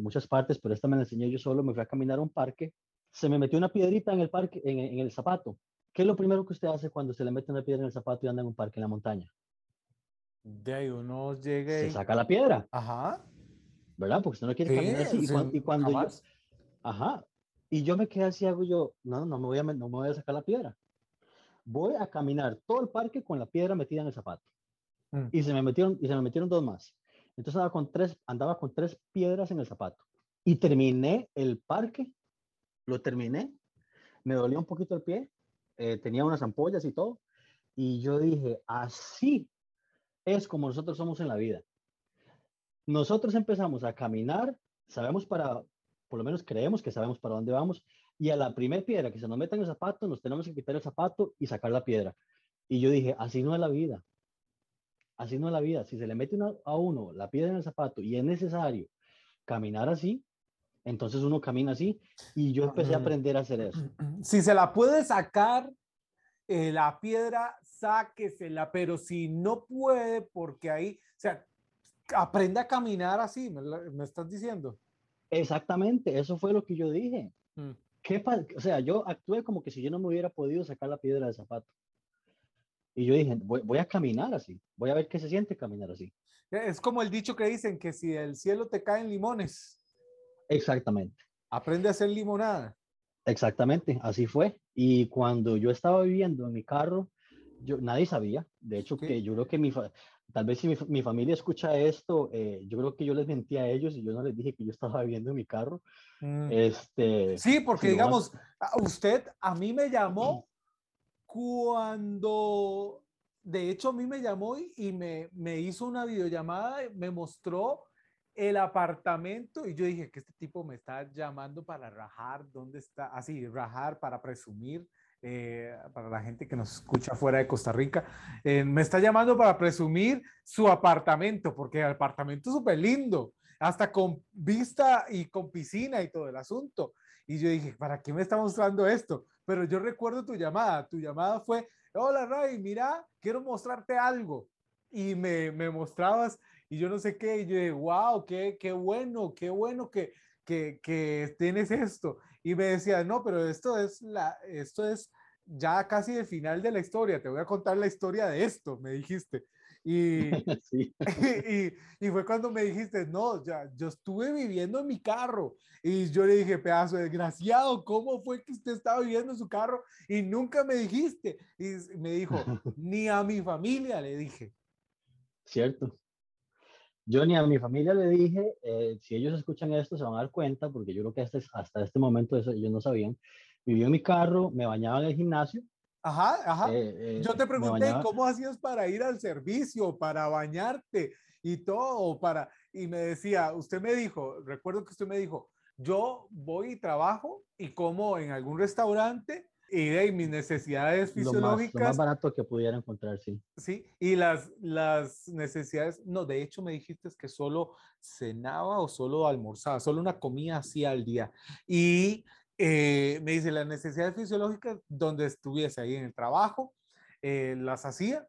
muchas partes, pero esta me la enseñé yo solo. Me fui a caminar a un parque. Se me metió una piedrita en el parque, en, el zapato. ¿Qué es lo primero que usted hace cuando se le mete una piedra en el zapato y anda en un parque en la montaña? De ahí uno llega Se saca la piedra. Ajá. ¿Verdad? Porque usted no quiere caminar así. Y, cuando, yo... Ajá. Y yo me quedé así, hago yo, no, no me, voy a, no me voy a sacar la piedra. Voy a caminar todo el parque con la piedra metida en el zapato. Mm. Y, se me metieron, y se me metieron dos más. Entonces andaba con tres, andaba con tres piedras en el zapato. Y terminé el parque, lo terminé, me dolía un poquito el pie, eh, tenía unas ampollas y todo. Y yo dije, así es como nosotros somos en la vida. Nosotros empezamos a caminar, sabemos para, por lo menos creemos que sabemos para dónde vamos, y a la primera piedra que se nos meta en el zapato, nos tenemos que quitar el zapato y sacar la piedra. Y yo dije, así no es la vida. Así no es la vida. Si se le mete a uno la piedra en el zapato y es necesario caminar así, entonces uno camina así. Y yo empecé a aprender a hacer eso. Si se la puede sacar, eh, la piedra, sáquesela, pero si no puede, porque ahí, o sea, aprende a caminar así, me, estás diciendo. Exactamente, eso fue lo que yo dije. Mm. ¿Qué o sea, yo actué como que si yo no me hubiera podido sacar la piedra del zapato. Y yo dije, voy, a caminar así, voy a ver qué se siente caminar así. Es como el dicho que dicen que si el cielo te caen limones. Exactamente. Aprende a hacer limonada. Exactamente, así fue. Y cuando yo estaba viviendo en mi carro, yo, nadie sabía. De hecho, que yo creo que mi, tal vez si mi, familia escucha esto, eh, yo creo que yo les mentí a ellos y yo no les dije que yo estaba viviendo en mi carro. Mm. Este, sí, porque digamos, usted a mí me llamó cuando, de hecho, a mí me llamó y me, me hizo una videollamada, me mostró el apartamento y yo dije que este tipo me está llamando para rajar, ¿dónde está? Así, rajar para presumir. Eh, para la gente que nos escucha fuera de Costa Rica, eh, me está llamando para presumir su apartamento, porque el apartamento es súper lindo, hasta con vista y con piscina y todo el asunto. Y yo dije, ¿para qué me está mostrando esto? Pero yo recuerdo tu llamada. Tu llamada fue, hola Ray, mira, quiero mostrarte algo. Y me, me mostrabas y yo no sé qué. Y yo dije, wow, qué, qué bueno, qué bueno que, que, que tienes esto. Y me decía, no, pero esto es, la, esto es ya casi el final de la historia. Te voy a contar la historia de esto, me dijiste. Y, y, y, fue cuando me dijiste, no, ya, yo estuve viviendo en mi carro. Y yo le dije, pedazo desgraciado, ¿cómo fue que usted estaba viviendo en su carro y nunca me dijiste? Y me dijo, ni a mi familia le dije. Cierto. Yo ni a mi familia le dije, eh, si ellos escuchan esto se van a dar cuenta, porque yo creo que hasta, hasta este momento eso ellos no sabían. Viví en mi carro, me bañaba en el gimnasio, Ajá, ajá. Eh, eh, Yo te pregunté cómo hacías para ir al servicio, para bañarte y todo, para... Y me decía, usted me dijo, recuerdo que usted me dijo, yo voy y trabajo y como en algún restaurante y de mis necesidades fisiológicas. Lo más, barato que pudiera encontrar, sí. Sí, y las, las necesidades, no, de hecho me dijiste que solo cenaba o solo almorzaba, solo una comida así al día. Y eh, me dice, las necesidades fisiológicas donde estuviese ahí en el trabajo, eh, las hacía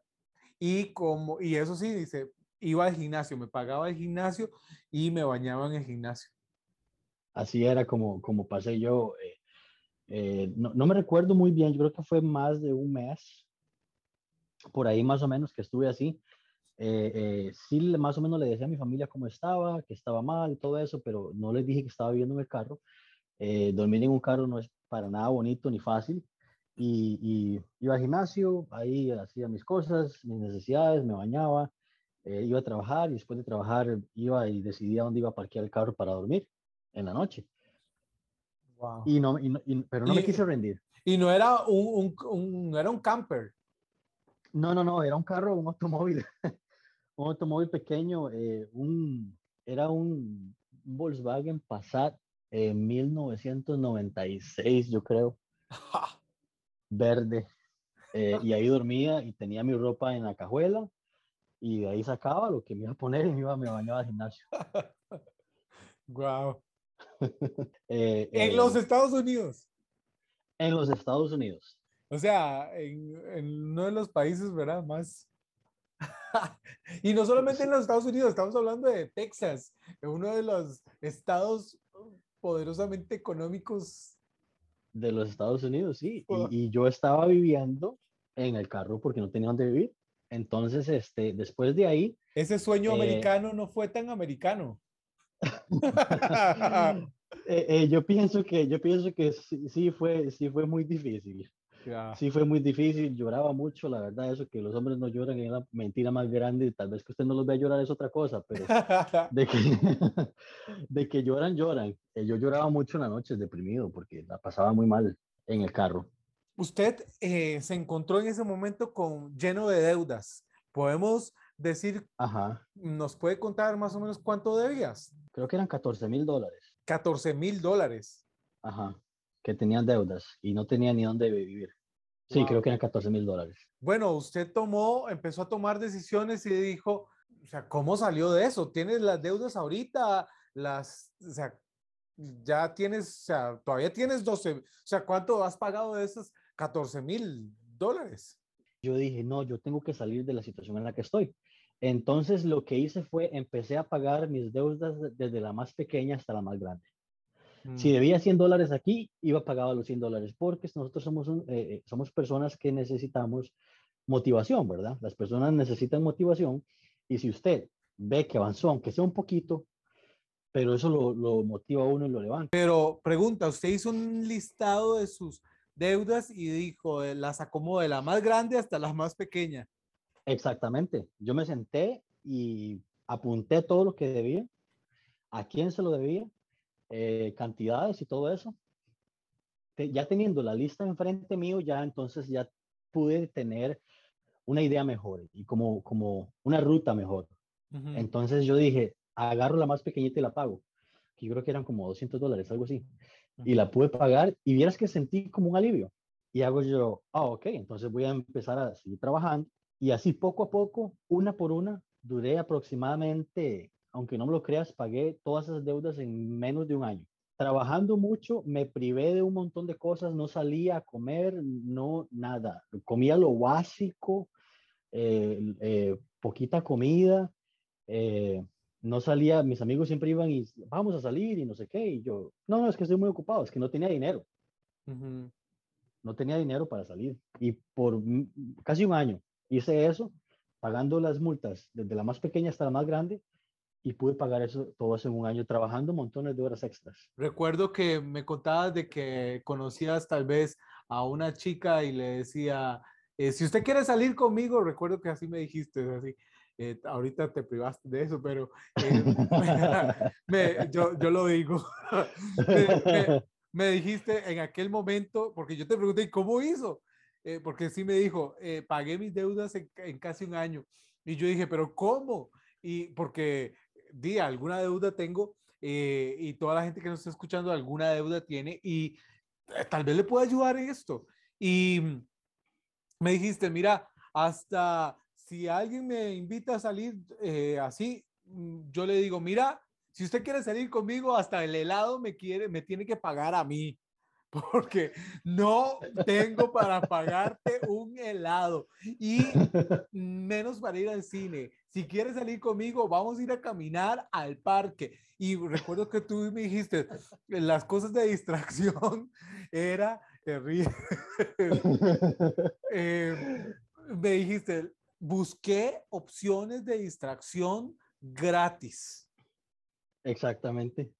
y como, y eso sí, dice, iba al gimnasio, me pagaba el gimnasio y me bañaba en el gimnasio. Así era como, como pasé yo. Eh, no, no, me recuerdo muy bien, yo creo que fue más de un mes, por ahí más o menos que estuve así. sí, más o menos le decía a mi familia cómo estaba, que estaba mal, todo eso, pero no les dije que estaba viviendo en el carro. Eh, dormir en un carro no es para nada bonito ni fácil. Y, iba al gimnasio, ahí hacía mis cosas, mis necesidades, me bañaba, eh, iba a trabajar y después de trabajar iba y decidía dónde iba a parquear el carro para dormir en la noche. Y no, pero no me quise rendir. Y no era un, un, era un camper. No, no, no, era un carro, un automóvil, un automóvil pequeño, eh, un, era un Volkswagen Passat en 1996, yo creo. Verde. Eh, y ahí dormía y tenía mi ropa en la cajuela y de ahí sacaba lo que me iba a poner y me iba me bañaba al gimnasio. Wow. Eh, en los eh, Estados Unidos. En los Estados Unidos. O sea, en, uno de los países, ¿verdad? Más. y no solamente en los Estados Unidos, estamos hablando de Texas, en uno de los estados poderosamente económicos. De los Estados Unidos, sí. Y, yo estaba viviendo en el carro porque no tenía dónde vivir. Entonces, este, después de ahí... Ese sueño eh, americano no fue tan americano. Eh, eh, yo pienso que, yo pienso que sí, sí, fue, sí fue muy difícil. Sí, fue muy difícil, lloraba mucho, la verdad, eso que los hombres no lloran es la mentira más grande, tal vez que usted no los vea llorar es otra cosa, pero de que, de que lloran, lloran. Eh, yo lloraba mucho en las noches deprimido porque la pasaba muy mal en el carro. Usted eh, se encontró en ese momento con lleno de deudas. Podemos decir, Ajá. ¿nos puede contar más o menos cuánto debías? Creo que eran 14 mil dólares. 14 mil dólares. Ajá que tenían deudas y no tenían ni dónde vivir. Sí, creo que eran 14 mil dólares. Bueno, usted tomó, empezó a tomar decisiones y dijo, o sea, ¿cómo salió de eso? ¿Tienes las deudas ahorita? Las, o sea, ya tienes, o sea, todavía tienes 12, o sea, ¿cuánto has pagado de esos 14 mil dólares? Yo dije, no, yo tengo que salir de la situación en la que estoy. Entonces lo que hice fue empecé a pagar mis deudas desde la más pequeña hasta la más grande. Si mm. debía 100 dólares aquí, iba pagado los 100 dólares, porque nosotros somos, eh, eh, somos personas que necesitamos motivación, ¿verdad? Las personas necesitan motivación y si usted ve que avanzó, aunque sea un poquito, pero eso lo, lo motiva a uno y lo levanta. Pero pregunta, usted hizo un listado de sus deudas y dijo, eh, las acomodo de la más grande hasta la más pequeña. Exactamente. Yo me senté y apunté todo lo que debía, a quién se lo debía eh, cantidades y todo eso. ya teniendo la lista enfrente mío, ya entonces ya pude tener una idea mejor y como, como una ruta mejor. Entonces yo dije, agarro la más pequeñita y la pago, que yo creo que eran como 200 dólares, algo así. Y la pude pagar y vieras que sentí como un alivio. Y hago yo, ah, ok, entonces voy a empezar a seguir trabajando. Y así poco a poco, una por una, duré aproximadamente aunque no me lo creas, pagué todas esas deudas en menos de un año. Trabajando mucho, me privé de un montón de cosas, no salía a comer, no nada. Comía lo básico, eh, eh, poquita comida, eh, no salía, mis amigos siempre iban y vamos a salir y no sé qué, y yo, no, no, es que estoy muy ocupado, es que no tenía dinero. No tenía dinero para salir. Y por casi un año hice eso, pagando las multas desde la más pequeña hasta la más grande, y pude pagar eso todo eso en un año trabajando montones de horas extras. Recuerdo que me contabas de que conocías tal vez a una chica y le decía, eh, si usted quiere salir conmigo, recuerdo que así me dijiste, así, eh, ahorita te privaste de eso, pero eh, yo, yo, lo digo. me, dijiste en aquel momento, porque yo te pregunté, ¿cómo hizo? Porque sí me dijo, pagué mis deudas en, en casi un año. Y yo dije, pero ¿cómo? Y porque día, alguna deuda tengo eh, y toda la gente que nos está escuchando alguna deuda tiene y eh, tal vez le pueda ayudar en esto. Y me dijiste, mira, hasta si alguien me invita a salir eh, así, mm, yo le digo, mira, si usted quiere salir conmigo, hasta el helado me quiere, me tiene que pagar a mí, porque no tengo para pagarte un helado y menos para ir al cine. Si quieres salir conmigo, vamos a ir a caminar al parque. Y recuerdo que tú me dijiste, las cosas de distracción era terrible. Eh, me dijiste, busqué opciones de distracción gratis. Exactamente.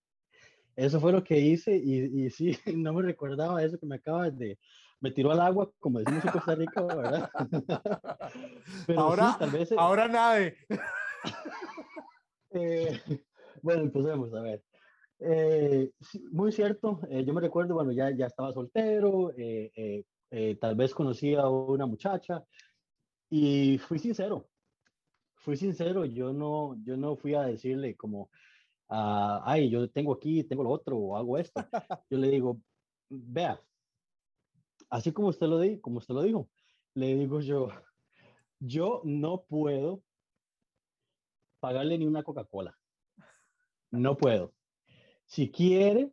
Eso fue lo que hice y, y sí, no me recordaba eso que me acabas de... Me tiró al agua, como decimos en Costa Rica, ¿verdad? ahora, tal vez, ahora nada. Eh, bueno, empecemos a ver. Eh, muy cierto, eh, yo me recuerdo, bueno, ya, ya estaba soltero, tal vez conocí a una muchacha y fui sincero, fui sincero, yo no, yo no fui a decirle como, Ay, yo tengo aquí, tengo lo otro, o hago esto. Yo le digo, vea, así como usted lo, di, como usted lo dijo, le digo yo, yo no puedo pagarle ni una Coca-Cola. No puedo. Si quiere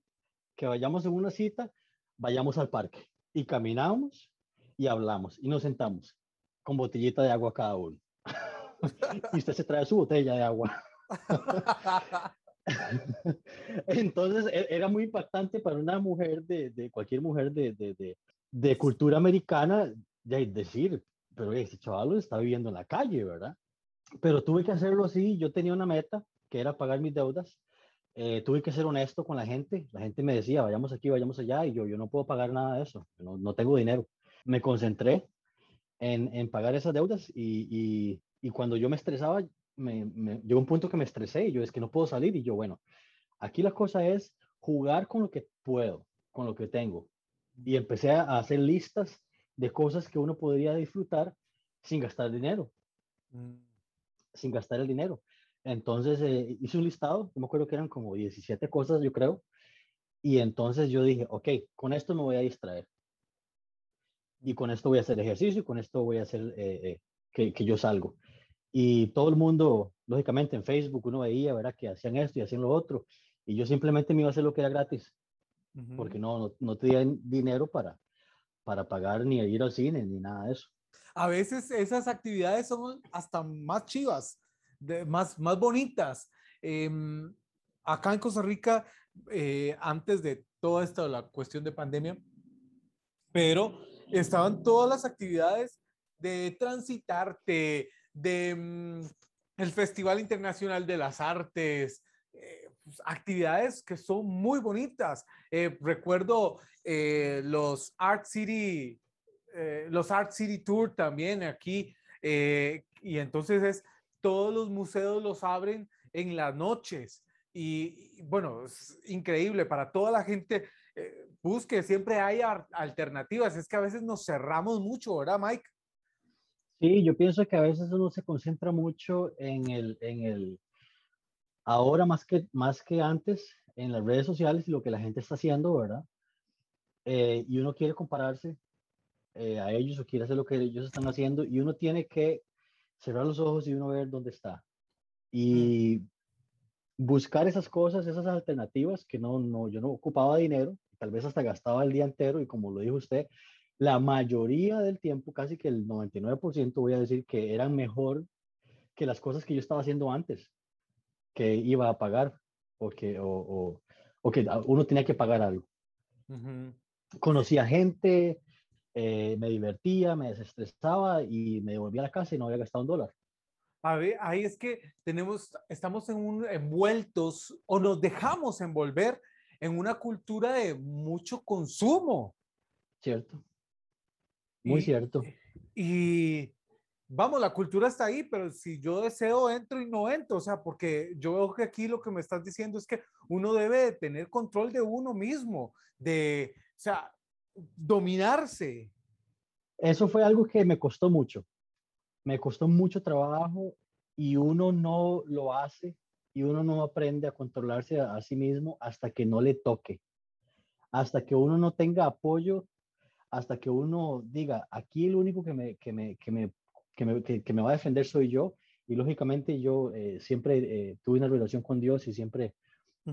que vayamos en una cita, vayamos al parque y caminamos y hablamos y nos sentamos con botellita de agua cada uno. y usted se trae su botella de agua. Entonces e, era muy impactante para una mujer de, de cualquier mujer de, de, de, cultura americana de decir, pero ese chaval está viviendo en la calle, ¿verdad? Pero tuve que hacerlo así, yo tenía una meta que era pagar mis deudas, eh, tuve que ser honesto con la gente, la gente me decía, vayamos aquí, vayamos allá, y yo, yo no puedo pagar nada de eso, no, no tengo dinero. Me concentré en, en pagar esas deudas y, y, y cuando yo me estresaba, me, llegó un punto que me estresé y yo es que no puedo salir y yo, bueno, aquí la cosa es jugar con lo que puedo, con lo que tengo. Y empecé a hacer listas de cosas que uno podría disfrutar sin gastar dinero, mm. sin gastar el dinero. Entonces eh, hice un listado, no me acuerdo que eran como 17 cosas, yo creo. Y entonces yo dije, ok, con esto me voy a distraer. Y con esto voy a hacer ejercicio y con esto voy a hacer eh, eh, que, que, yo salgo. Y todo el mundo, lógicamente en Facebook uno veía, ¿verdad? Que hacían esto y hacían lo otro. Y yo simplemente me iba a hacer lo que era gratis, porque no, no, no tenían dinero para, para pagar ni ir al cine ni nada de eso. A veces esas actividades son hasta más chivas, de, más, más bonitas. Em, acá en Costa Rica, eh, antes de toda esta la cuestión de pandemia, pero estaban todas las actividades de transitarte, de mm, el Festival Internacional de las Artes, eh, pues, actividades que son muy bonitas. Eh, recuerdo eh, los Art City, los Art City Tour también aquí, y entonces es, todos los museos los abren en las noches. Y, bueno, es increíble para toda la gente. busque, siempre hay alternativas. Es que a veces nos cerramos mucho, ¿verdad, Mike? Sí, yo pienso que a veces uno se concentra mucho en el, en el, ahora más que, más que antes, en las redes sociales y lo que la gente está haciendo, ¿verdad? Eh, y uno quiere compararse eh, a ellos o quiere hacer lo que ellos están haciendo y uno tiene que cerrar los ojos y uno ver dónde está. Y buscar esas cosas, esas alternativas que no, no, yo no ocupaba dinero, tal vez hasta gastaba el día entero y como lo dijo usted, la mayoría del tiempo, casi que el 99% voy a decir que eran mejor que las cosas que yo estaba haciendo antes, que iba a pagar o que, o, o, que uno tenía que pagar algo. Conocía gente, eh, me divertía, me desestresaba y me devolvía a la casa y no había gastado un dólar. A ver, ahí es que tenemos, estamos en un, envueltos o nos dejamos envolver en una cultura de mucho consumo. Cierto. Muy cierto. Y vamos, la cultura está ahí, pero si yo deseo, entro y no entro. O sea, porque yo veo que aquí lo que me estás diciendo es que uno debe tener control de uno mismo, de, o sea, dominarse. Eso fue algo que me costó mucho. Me costó mucho trabajo y uno no lo hace y uno no aprende a controlarse a, a sí mismo hasta que no le toque, hasta que uno no tenga apoyo hasta que uno diga, aquí el único que me, que me, que me, que me, que, me va a defender soy yo. Y lógicamente yo eh, siempre eh, tuve una relación con Dios y siempre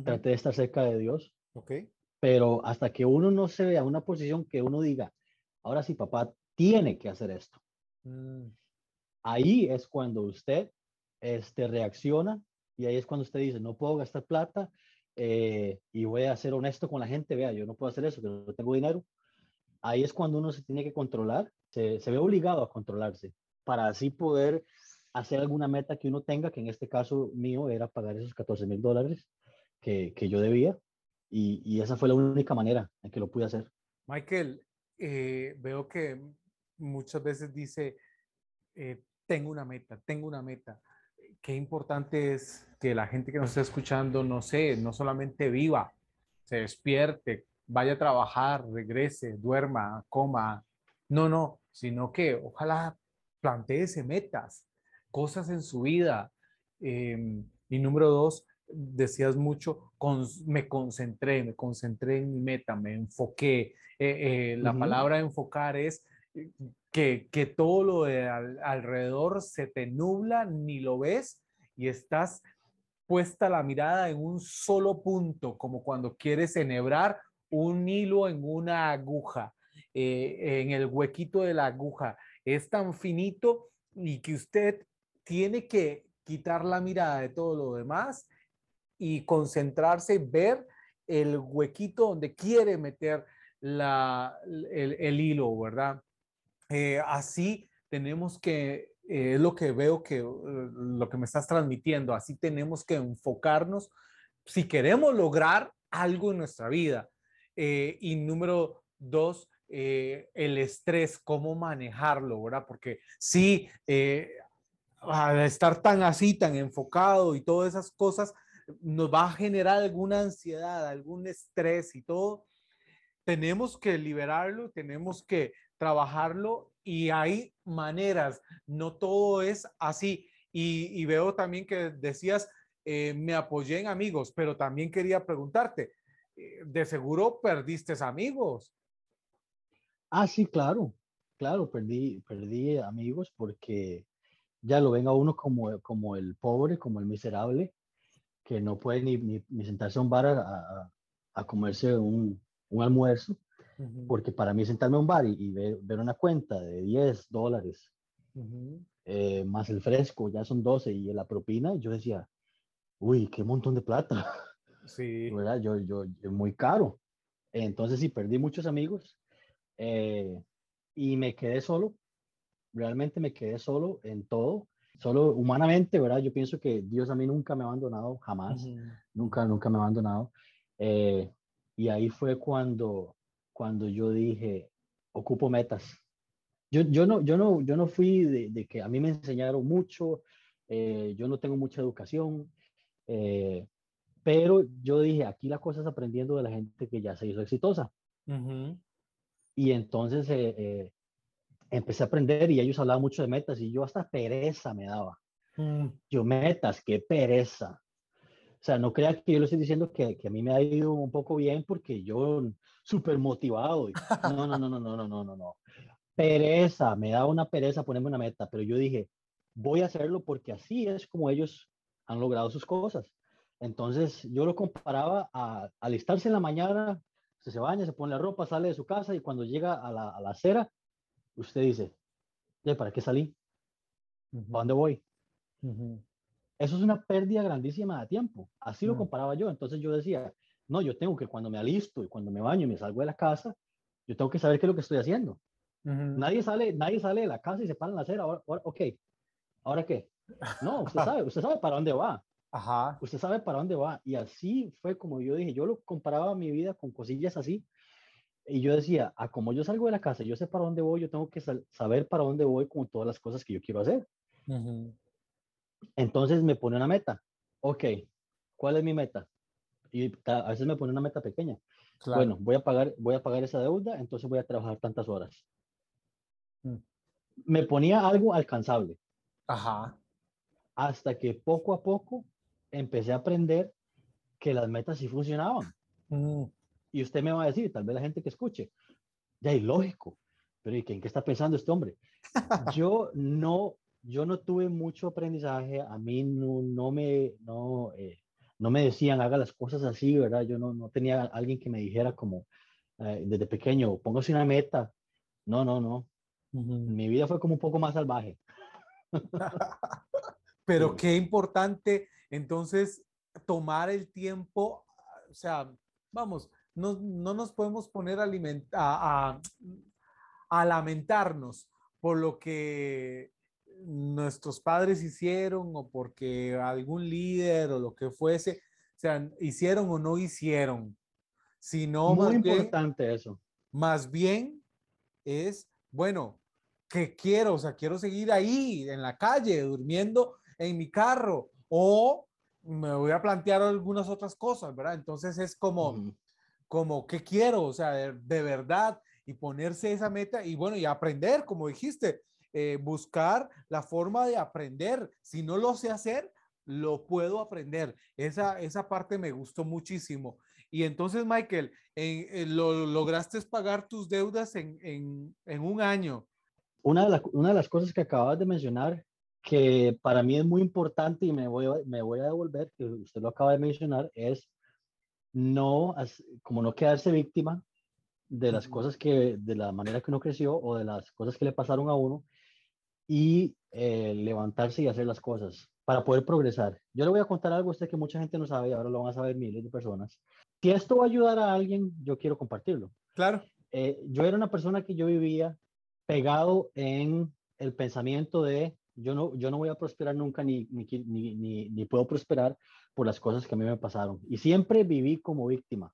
traté de estar cerca de Dios. Ok. pero hasta que uno no se vea en una posición que uno diga, ahora sí, papá tiene que hacer esto. Mm. Ahí es cuando usted este, reacciona y ahí es cuando usted dice, no puedo gastar plata eh, y voy a ser honesto con la gente, vea, yo no puedo hacer eso, que no tengo dinero. Ahí es cuando uno se tiene que controlar, se, se ve obligado a controlarse para así poder hacer alguna meta que uno tenga, que en este caso mío era pagar esos 14 mil dólares que, que, yo debía. Y, y, esa fue la única manera en que lo pude hacer. Michael, eh, veo que muchas veces dice, eh, tengo una meta, tengo una meta. Qué importante es que la gente que nos está escuchando, no sé, no solamente viva, se despierte, vaya a trabajar, regrese, duerma, coma. No, no, sino que ojalá planteese metas, cosas en su vida. Em, y número dos, decías mucho, me concentré, me concentré en mi meta, me enfoqué. Eh, eh, la palabra enfocar es eh, que, que todo lo de alrededor se te nubla, ni lo ves y estás puesta la mirada en un solo punto, como cuando quieres enhebrar un hilo en una aguja, en el huequito de la aguja. Es tan finito y que usted tiene que quitar la mirada de todo lo demás y concentrarse, ver el huequito donde quiere meter la, el, hilo, ¿verdad? Eh, así tenemos que, eh, es lo que veo que lo que me estás transmitiendo, así tenemos que enfocarnos si queremos lograr algo en nuestra vida. Eh, y número dos, el estrés, cómo manejarlo, ¿verdad? Porque sí, al estar tan así, tan enfocado y todas esas cosas, nos va a generar alguna ansiedad, algún estrés y todo. Tenemos que liberarlo, tenemos que trabajarlo y hay maneras, no todo es así. Y, veo también que decías, eh, me apoyé en amigos, pero también quería preguntarte, eh, de seguro perdiste amigos. Ah, sí, claro, claro, perdí, perdí amigos porque ya lo ven a uno como, como el pobre, como el miserable, que no puede ni, ni, sentarse a un bar a, a, comerse un, un almuerzo, porque para mí sentarme a un bar y, ver, ver, una cuenta de 10 dólares, eh, más el fresco, ya son 12 y la propina, yo decía, uy, qué montón de plata. Sí. ¿verdad? Yo, yo, muy caro. Entonces sí, perdí muchos amigos eh, y me quedé solo realmente me quedé solo en todo, solo humanamente, ¿verdad? Yo pienso que Dios a mí nunca me ha abandonado, jamás, nunca, nunca me ha abandonado. Eh, y ahí fue cuando, cuando yo dije, ocupo metas. Yo, yo, no, yo, no, yo no fui de, que a mí me enseñaron mucho, eh, yo no tengo mucha educación, eh, pero yo dije, aquí la cosa es aprendiendo de la gente que ya se hizo exitosa. Y entonces empecé a aprender y ellos hablaban mucho de metas y yo hasta pereza me daba. Mm. Yo, metas, qué pereza. O sea, no crea que yo le estoy diciendo que, que, a mí me ha ido un poco bien porque yo súper motivado. No, no, no, no, no, no, no, no, no. Pereza, me daba una pereza ponerme una meta, pero yo dije, voy a hacerlo porque así es como ellos han logrado sus cosas. Entonces yo lo comparaba a alistarse en la mañana, se, baña, se pone la ropa, sale de su casa y cuando llega a la, a la acera, usted dice, ¿para qué salí? ¿Para dónde voy? Eso es una pérdida grandísima de tiempo. Así lo comparaba yo. Entonces yo decía, no, yo tengo que cuando me alisto y cuando me baño y me salgo de la casa, yo tengo que saber qué es lo que estoy haciendo. Nadie sale, nadie sale de la casa y se para en la acera. Ahora, ok, ¿ahora qué? No, usted sabe, usted sabe para dónde va. Ajá. Usted sabe para dónde va. Y así fue como yo dije, yo lo comparaba mi vida con cosillas así y yo decía, a ah, como yo salgo de la casa, yo sé para dónde voy, yo tengo que saber para dónde voy con todas las cosas que yo quiero hacer. Entonces me pone una meta. Ok, ¿cuál es mi meta? Y a veces me pone una meta pequeña. Bueno, voy a pagar, voy a pagar esa deuda, entonces voy a trabajar tantas horas. Mm. Me ponía algo alcanzable. Ajá. Hasta que poco a poco empecé a aprender que las metas sí funcionaban. Mm. Y usted me va a decir, tal vez la gente que escuche, ya es lógico, pero ¿y en qué está pensando este hombre? Yo no, yo no tuve mucho aprendizaje, a mí no, no me, no, eh, no me decían haga las cosas así, ¿verdad? Yo no, no tenía alguien que me dijera como eh, desde pequeño, póngase una meta. No, no, no. Mi vida fue como un poco más salvaje. Pero qué importante entonces tomar el tiempo, o sea, vamos, no, no nos podemos poner a, a, a lamentarnos por lo que nuestros padres hicieron o porque algún líder o lo que fuese, o sea, hicieron o no hicieron, sino Muy importante eso. Más bien es, bueno, que quiero, o sea, quiero seguir ahí en la calle, durmiendo en mi carro o me voy a plantear algunas otras cosas, ¿verdad? Entonces es como, como, ¿qué quiero? O sea, de verdad, y ponerse esa meta y bueno, y aprender, como dijiste, eh, buscar la forma de aprender. Si no lo sé hacer, lo puedo aprender. Esa, esa parte me gustó muchísimo. Y entonces, Michael, lo, lograste pagar tus deudas en, en, en un año. Una de, una de las cosas que acabas de mencionar, que para mí es muy importante y me voy, me voy a devolver, que usted lo acaba de mencionar, es no, como no quedarse víctima de las cosas que, de la manera que uno creció o de las cosas que le pasaron a uno, y eh, levantarse y hacer las cosas para poder progresar. Yo le voy a contar algo a usted que mucha gente no sabe y ahora lo van a saber miles de personas. Si esto va a ayudar a alguien, yo quiero compartirlo. Claro. Eh, yo era una persona que yo vivía pegado en el pensamiento de yo no, yo no voy a prosperar nunca ni, ni, ni, ni puedo prosperar por las cosas que a mí me pasaron. Y siempre viví como víctima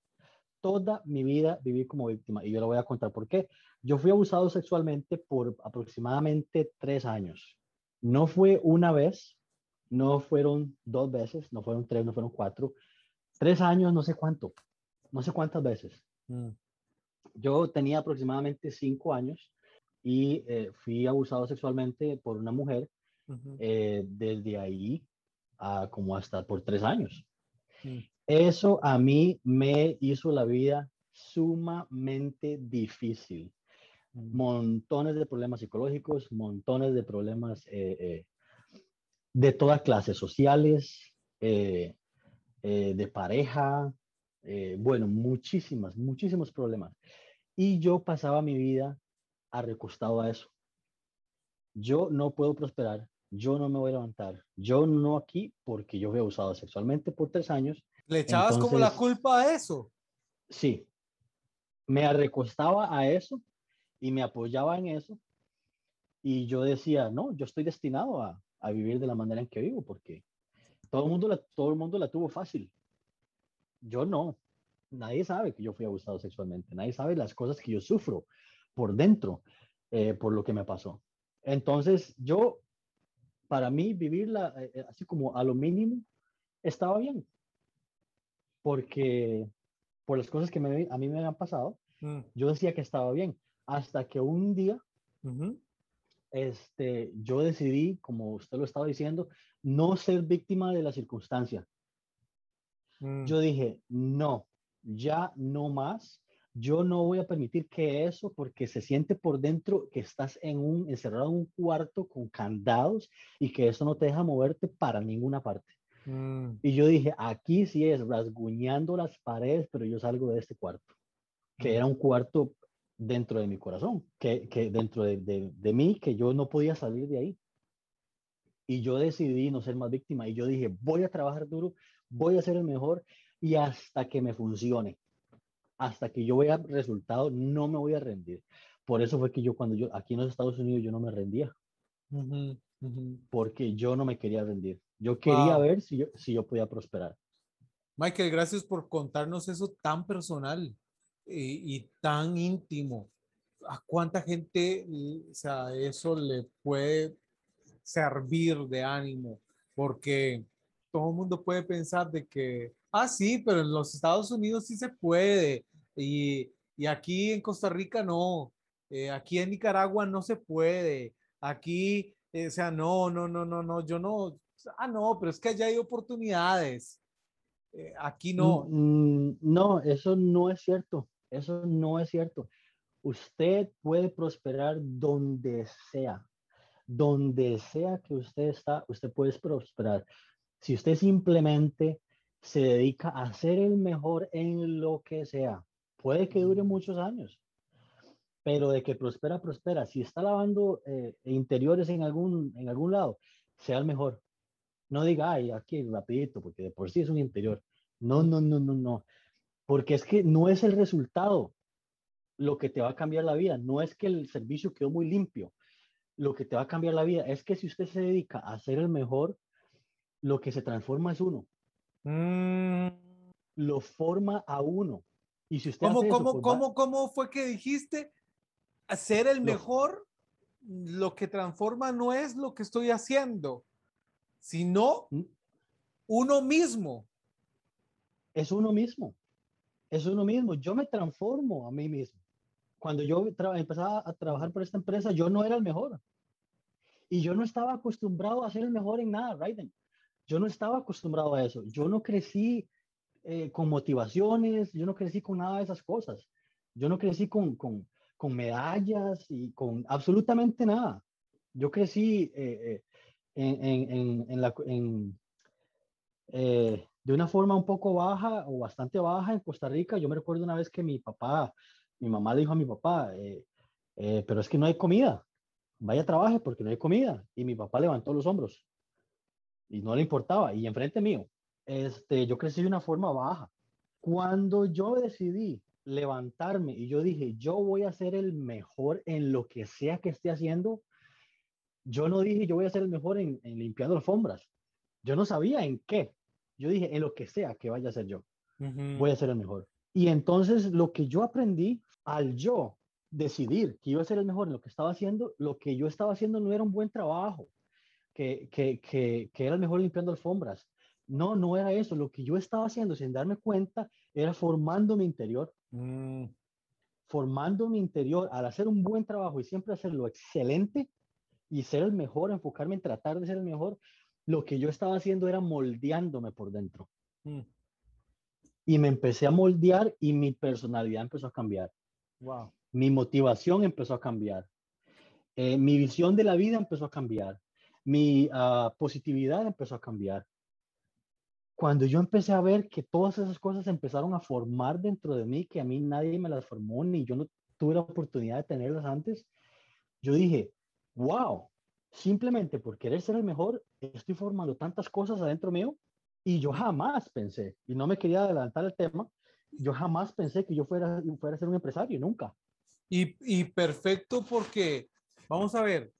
toda mi vida viví como víctima y yo le voy a contar por qué. Yo fui abusado sexualmente por aproximadamente tres años. No fue una vez, no fueron dos veces, no fueron tres, no fueron cuatro. Tres años, no sé cuánto, no sé cuántas veces. Mm. Yo tenía aproximadamente cinco años y eh, fui abusado sexualmente por una mujer eh, desde ahí a como hasta por tres años. Mm. Eso a mí me hizo la vida sumamente difícil. Mm. Montones de problemas psicológicos, montones de problemas eh, eh, de toda clase, sociales, de pareja, bueno, muchísimas, muchísimos problemas. Y yo pasaba mi vida recostado a eso. Yo no puedo prosperar, yo no me voy a levantar, yo no aquí porque yo fui abusado sexualmente por tres años ¿Le echabas como la culpa a eso? Sí. Me arrecostaba a eso y me apoyaba en eso. Y yo decía, no, yo estoy destinado a, a vivir de la manera en que vivo, porque todo el, mundo la, todo el mundo la tuvo fácil. Yo no. Nadie sabe que yo fui abusado sexualmente. Nadie sabe las cosas que yo sufro por dentro, eh, por lo que me pasó. Entonces, yo, para mí, vivirla eh, así como a lo mínimo, estaba bien porque por las cosas que a mí me habían pasado, mm. yo decía que estaba bien, hasta que un día, este, yo decidí, como usted lo estaba diciendo, no ser víctima de la circunstancia. Mm. Yo dije, no, ya no más. Yo no voy a permitir que eso, porque se siente por dentro que estás en un, encerrado en un cuarto con candados y que eso no te deja moverte para ninguna parte. Mm. Y yo dije, aquí sí es rasguñando las paredes, pero yo salgo de este cuarto, que era mm. un cuarto dentro de mi corazón, que, que dentro de, de, de, mí, que yo no podía salir de ahí. Y yo decidí no ser más víctima y yo dije, voy a trabajar duro, voy a ser el mejor y hasta que me funcione, hasta que yo vea resultado, no me voy a rendir. Por eso fue que yo cuando yo, aquí en los Estados Unidos, yo no me rendía. Porque yo no me quería rendir. Yo quería ver si yo, si yo podía prosperar. Michael, gracias por contarnos eso tan personal y, tan íntimo. ¿A cuánta gente o sea, eso le puede servir de ánimo? Porque todo el mundo puede pensar de que, ah, sí, pero en los Estados Unidos sí se puede y, y aquí en Costa Rica no, eh, aquí en Nicaragua no se puede, aquí, eh, o sea, no, no, no, no, no, yo no, ah, no, pero es que allá hay oportunidades. Eh, aquí no. Mm, mm, no, eso no es cierto. Eso no es cierto. Usted puede prosperar donde sea. Donde sea que usted está, usted puede prosperar. Si usted simplemente se dedica a ser el mejor en lo que sea. Puede que dure muchos años, pero de que prospera, prospera. Si está lavando eh, interiores en algún, en algún lado, sea el mejor. No diga, ay, aquí rapidito, porque de por sí es un interior. No, no, no, no, no. Porque es que no es el resultado lo que te va a cambiar la vida. No es que el servicio quedó muy limpio. Lo que te va a cambiar la vida es que si usted se dedica a ser el mejor, lo que se transforma es uno. Mm. Lo forma a uno. Y si usted ¿Cómo, hace eso, cómo, pues va- cómo, cómo fue que dijiste? Hacer el mejor, lo que transforma no es lo que estoy haciendo, sino Mm. uno mismo. es uno mismo. Es uno mismo. Yo me transformo a mí mismo. Cuando yo empezaba a trabajar por esta empresa, yo no era el mejor. Y yo no estaba acostumbrado a ser el mejor en nada, Raiden. Yo no estaba acostumbrado a eso. Yo no crecí eh, con motivaciones, yo no crecí con nada de esas cosas. Yo no crecí con, con, con medallas y con absolutamente nada. Yo crecí eh, eh, en, en, en, en la, eh, de una forma un poco baja o bastante baja en Costa Rica. Yo me recuerdo una vez que mi papá, mi mamá le dijo a mi papá, eh, eh, pero es que no hay comida, vaya trabaje porque no hay comida. Y mi papá levantó los hombros y no le importaba. Y enfrente mío, este, yo crecí de una forma baja. Cuando yo decidí levantarme y yo dije, yo voy a ser el mejor en lo que sea que esté haciendo, yo no dije, yo voy a ser el mejor en, en limpiando alfombras. Yo no sabía en qué. Yo dije, en lo que sea que vaya a ser yo, voy a ser el mejor. Y entonces lo que yo aprendí al yo decidir que iba a ser el mejor en lo que estaba haciendo, lo que yo estaba haciendo no era un buen trabajo, que, que, que, que era el mejor limpiando alfombras. No, no era eso. Lo que yo estaba haciendo sin darme cuenta era formando mi interior, Mm. formando mi interior al hacer un buen trabajo y siempre hacerlo excelente y ser el mejor, enfocarme en tratar de ser el mejor. Lo que yo estaba haciendo era moldeándome por dentro. Mm. Y me empecé a moldear y mi personalidad empezó a cambiar. Wow. Mi motivación empezó a cambiar. Eh, mi visión de la vida empezó a cambiar. Mi uh, positividad empezó a cambiar. Cuando yo empecé a ver que todas esas cosas empezaron a formar dentro de mí, que a mí nadie me las formó, ni yo no tuve la oportunidad de tenerlas antes, yo dije, wow, simplemente por querer ser el mejor, estoy formando tantas cosas adentro mío y yo jamás pensé, y no me quería adelantar el tema, yo jamás pensé que yo fuera, fuera a ser un empresario, nunca. Y, y perfecto porque, vamos a ver,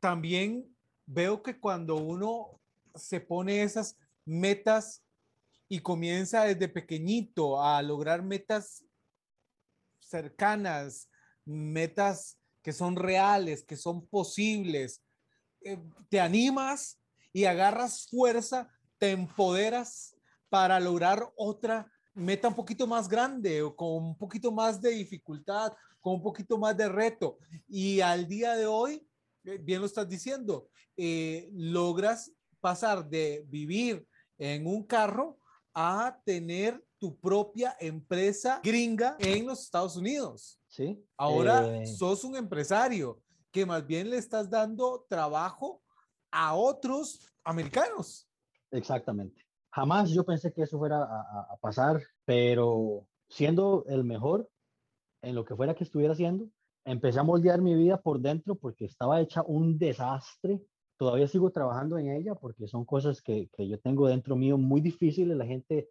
también veo que cuando uno se pone esas metas y comienza desde pequeñito a lograr metas cercanas, metas que son reales, que son posibles, eh, te animas y agarras fuerza, te empoderas para lograr otra meta un poquito más grande o con un poquito más de dificultad, con un poquito más de reto. Y al día de hoy, bien lo estás diciendo, eh, logras pasar de vivir en un carro a tener tu propia empresa gringa en los Estados Unidos. Sí. Ahora eh, sos un empresario que más bien le estás dando trabajo a otros americanos. Exactamente. Jamás yo pensé que eso fuera a, a, pasar, pero siendo el mejor en lo que fuera que estuviera haciendo, empecé a moldear mi vida por dentro porque estaba hecha un desastre. Todavía sigo trabajando en ella porque son cosas que, que yo tengo dentro mío muy difíciles. La gente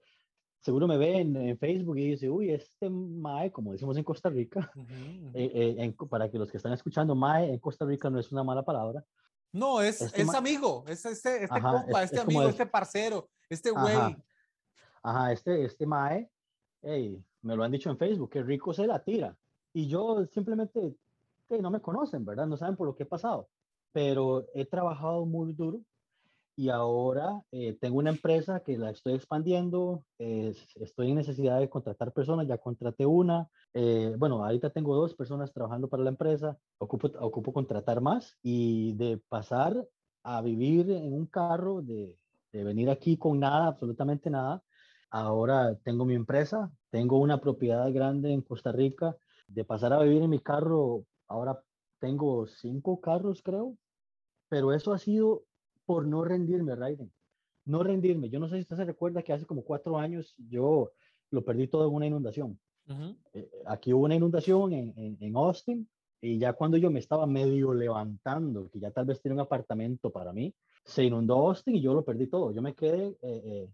seguro me ve en, en, Facebook y dice, uy, este MAE, como decimos en Costa Rica, uh -huh, uh. Eh, eh, en, para que los que están escuchando, MAE en Costa Rica no es una mala palabra. No, es, este es amigo, es este, este ajá, compa, es, este es amigo, es, este parcero, este güey. Ajá, ajá, este, este MAE, hey, me lo han dicho en Facebook, que rico se la tira. Y yo simplemente, no me conocen, ¿verdad? No saben por lo que he pasado. Pero he trabajado muy duro y ahora eh, tengo una empresa que la estoy expandiendo, eh, estoy en necesidad de contratar personas, ya contraté una, eh, bueno, ahorita tengo dos personas trabajando para la empresa, ocupo, ocupo contratar más y de pasar a vivir en un carro, de, de venir aquí con nada, absolutamente nada, ahora tengo mi empresa, tengo una propiedad grande en Costa Rica, de pasar a vivir en mi carro, ahora tengo cinco carros creo, pero eso ha sido por no rendirme, Raiden. no rendirme. Yo no sé si usted se recuerda que hace como cuatro años yo lo perdí todo en una inundación. Eh, aquí hubo una inundación en, en, Austin y ya cuando yo me estaba medio levantando, que ya tal vez tenía un apartamento para mí, se inundó Austin y yo lo perdí todo. Yo me quedé, eh, eh,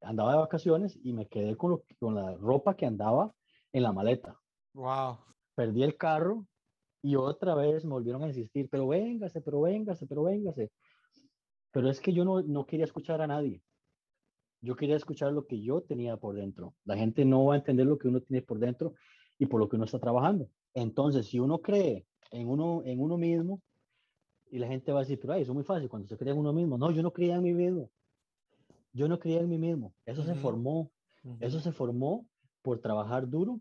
andaba de vacaciones y me quedé con, con la ropa que andaba en la maleta. Wow. Perdí el carro y otra vez me volvieron a insistir, pero véngase, pero véngase, pero véngase. Pero es que yo no, no quería escuchar a nadie. Yo quería escuchar lo que yo tenía por dentro. La gente no va a entender lo que uno tiene por dentro y por lo que uno está trabajando. Entonces, si uno cree en uno, en uno mismo, y la gente va a decir, pero ay, eso es muy fácil cuando se cree en uno mismo. No, yo no creía en mí mismo. Yo no creía en mí mismo. Eso se formó. Eso se formó por trabajar duro,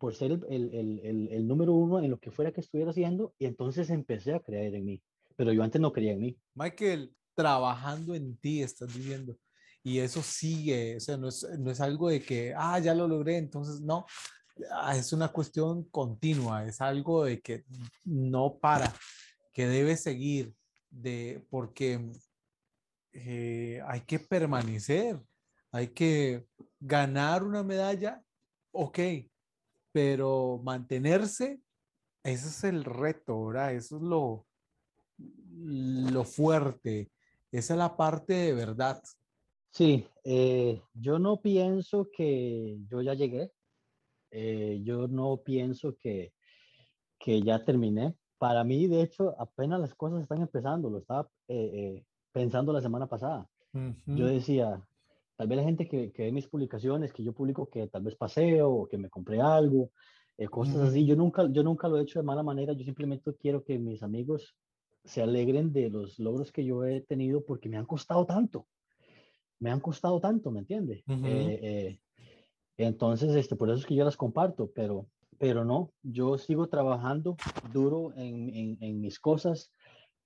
por ser el, el, el, el, número uno en lo que fuera que estuviera haciendo, y entonces empecé a creer en mí. Pero yo antes no creía en mí. Michael, trabajando en ti estás viviendo y eso sigue, o sea, no es, no es algo de que, ah, ya lo logré, entonces no, ah, es una cuestión continua, es algo de que no para, que debe seguir, de, porque eh, hay que permanecer, hay que ganar una medalla, ok, pero mantenerse, ese es el reto, ¿verdad? Eso es lo, lo fuerte, esa es la parte de verdad. Sí, eh, yo no pienso que yo ya llegué. Eh, yo no pienso que, que ya terminé. Para mí, de hecho, apenas las cosas están empezando. Lo estaba eh, pensando la semana pasada. Yo decía, tal vez la gente que, que, ve mis publicaciones, que yo publico que tal vez paseo o que me compré algo, cosas así. Yo nunca, yo nunca lo he hecho de mala manera. Yo simplemente quiero que mis amigos se alegren de los logros que yo he tenido porque me han costado tanto me han costado tanto, ¿me entiende? Eh, eh, entonces, este, por eso es que yo las comparto, pero, pero no, yo sigo trabajando duro en, en, mis cosas,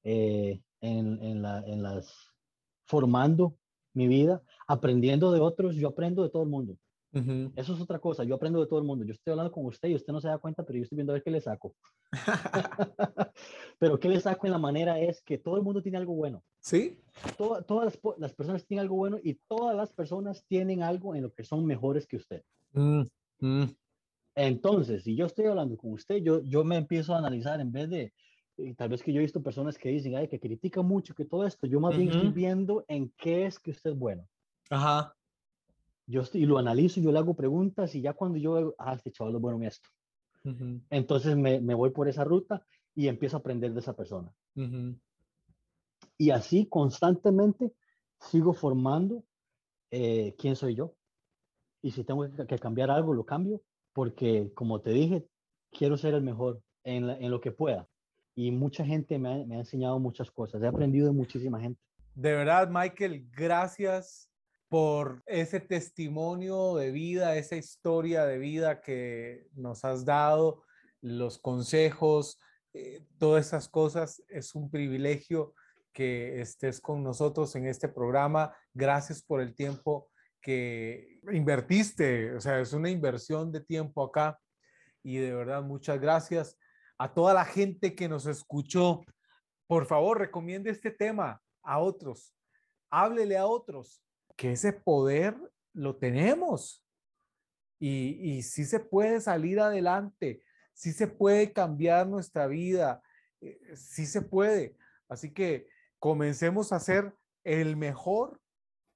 eh, en, en, la, en las, formando mi vida, aprendiendo de otros, yo aprendo de todo el mundo. Eso es otra cosa, yo aprendo de todo el mundo. Yo estoy hablando con usted y usted no se da cuenta, pero yo estoy viendo a ver qué le saco. pero qué le saco en la manera es que todo el mundo tiene algo bueno. Sí. todas las, personas tienen algo bueno y todas las personas tienen algo en lo que son mejores que usted. Mm, mm. Entonces, si yo estoy hablando con usted, yo, yo me empiezo a analizar en vez de, eh, tal vez que yo he visto personas que dicen, ay, que critican mucho, que todo esto, yo más bien estoy viendo en qué es que usted es bueno. Ajá yo y lo analizo, yo le hago preguntas y ya cuando yo veo, ah, este chaval es bueno en esto. Entonces me, me, voy por esa ruta y empiezo a aprender de esa persona. Y así constantemente sigo formando eh, quién soy yo. Y si tengo que, cambiar algo, lo cambio, porque como te dije, quiero ser el mejor en, en lo que pueda. Y mucha gente me ha, me ha enseñado muchas cosas. He aprendido de muchísima gente. De verdad, Michael, gracias por ese testimonio de vida, esa historia de vida que nos has dado, los consejos, eh, todas esas cosas. Es un privilegio que estés con nosotros en este programa. Gracias por el tiempo que invertiste, o sea, es una inversión de tiempo acá y de verdad muchas gracias a toda la gente que nos escuchó. Por favor, recomiende este tema a otros, háblele a otros, que ese poder lo tenemos y, y sí se puede salir adelante, sí se puede cambiar nuestra vida, eh, sí se puede. Así que comencemos a ser el mejor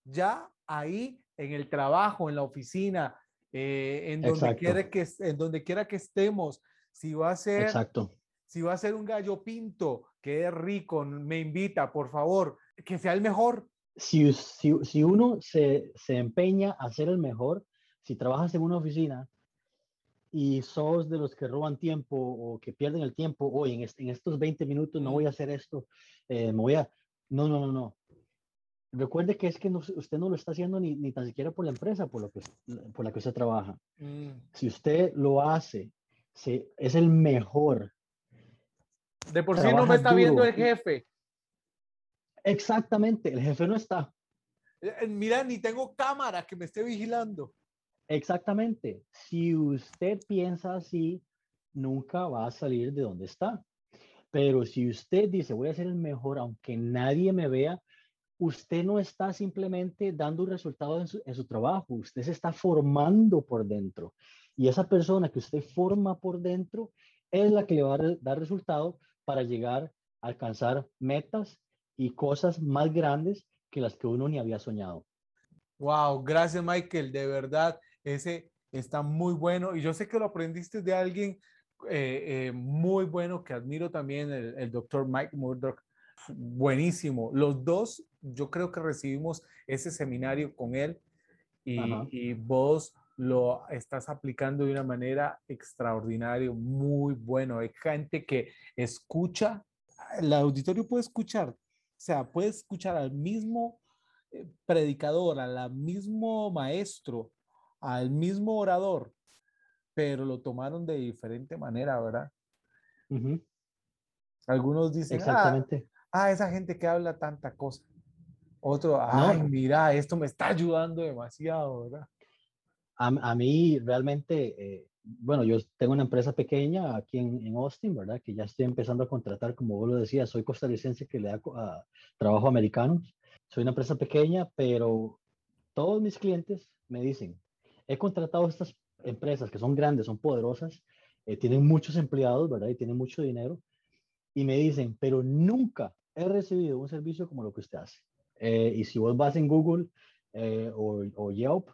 ya ahí en el trabajo, en la oficina, eh, en, donde quiera que, en donde quiera que estemos. Si va a ser, Exacto. si va a ser un gallo pinto, que es rico, me invita, por favor, que sea el mejor, si, si, si uno se, se, empeña a ser el mejor, si trabajas en una oficina y sos de los que roban tiempo o que pierden el tiempo, hoy en, en, estos 20 minutos no voy a hacer esto, eh, me voy a... No, no, no, no. Recuerde que es que usted no lo está haciendo ni, ni, tan siquiera por la empresa por, lo que, por la que usted trabaja. Mm. Si usted lo hace, se, es el mejor. De por sí no me está viendo el jefe. Exactamente, el jefe no está. Eh, eh, mira, ni tengo cámara que me esté vigilando. Exactamente. Si usted piensa así, nunca va a salir de donde está. Pero si usted dice, voy a ser el mejor, aunque nadie me vea, usted no está simplemente dando un resultado en su, en su, trabajo, usted se está formando por dentro. Y esa persona que usted forma por dentro es la que le va a dar resultado para llegar a alcanzar metas y cosas más grandes que las que uno ni había soñado. Wow, gracias Michael, de verdad, ese está muy bueno y yo sé que lo aprendiste de alguien eh, eh, muy bueno que admiro también, el, el doctor Mike Murdoch, buenísimo. Los dos, yo creo que recibimos ese seminario con él y, y, vos lo estás aplicando de una manera extraordinaria, muy bueno. Hay gente que escucha, el auditorio puede escuchar, o sea, puede escuchar al mismo eh, predicador, al mismo maestro, al mismo orador, pero lo tomaron de diferente manera, ¿verdad? Algunos dicen, ah, Exactamente. Ah, esa gente que habla tanta cosa. Otro, ay, mira, esto me está ayudando demasiado, ¿verdad? A, mí realmente, eh, bueno, yo tengo una empresa pequeña aquí en, en, Austin, ¿verdad? Que ya estoy empezando a contratar, como vos lo decías, soy costarricense que le da a, trabajo a americanos. Soy una empresa pequeña, pero todos mis clientes me dicen, he contratado estas empresas que son grandes, son poderosas, eh, tienen muchos empleados, ¿verdad? Y tienen mucho dinero. Y me dicen, pero nunca he recibido un servicio como lo que usted hace. Eh, y si vos vas en Google o, o, Yelp,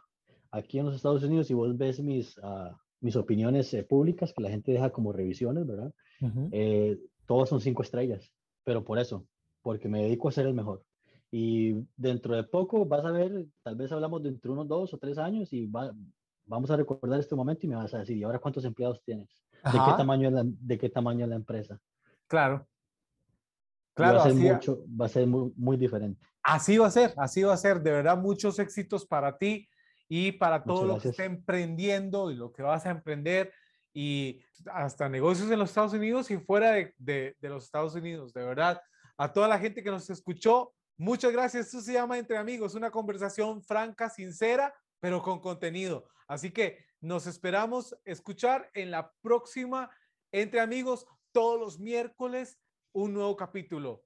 aquí en los Estados Unidos, si vos ves mis, uh, mis opiniones públicas que la gente deja como revisiones, ¿verdad? Uh todos son cinco estrellas, pero por eso, porque me dedico a ser el mejor. Y dentro de poco vas a ver, tal vez hablamos de entre unos dos o tres años y va, vamos a recordar este momento y me vas a decir, ¿y ahora cuántos empleados tienes? ¿De qué, tamaño es la, ¿De qué tamaño es la empresa? Claro. Claro, va a ser, mucho, va a ser muy, muy, diferente. Así va a ser, así va a ser. De verdad, muchos éxitos para ti y para todo lo que esté emprendiendo y lo que vas a emprender y hasta negocios en los Estados Unidos y fuera de, de, de los Estados Unidos. De verdad, a toda la gente que nos escuchó, muchas gracias. Esto se llama Entre Amigos, una conversación franca, sincera, pero con contenido. Así que nos esperamos escuchar en la próxima Entre Amigos todos los miércoles un nuevo capítulo.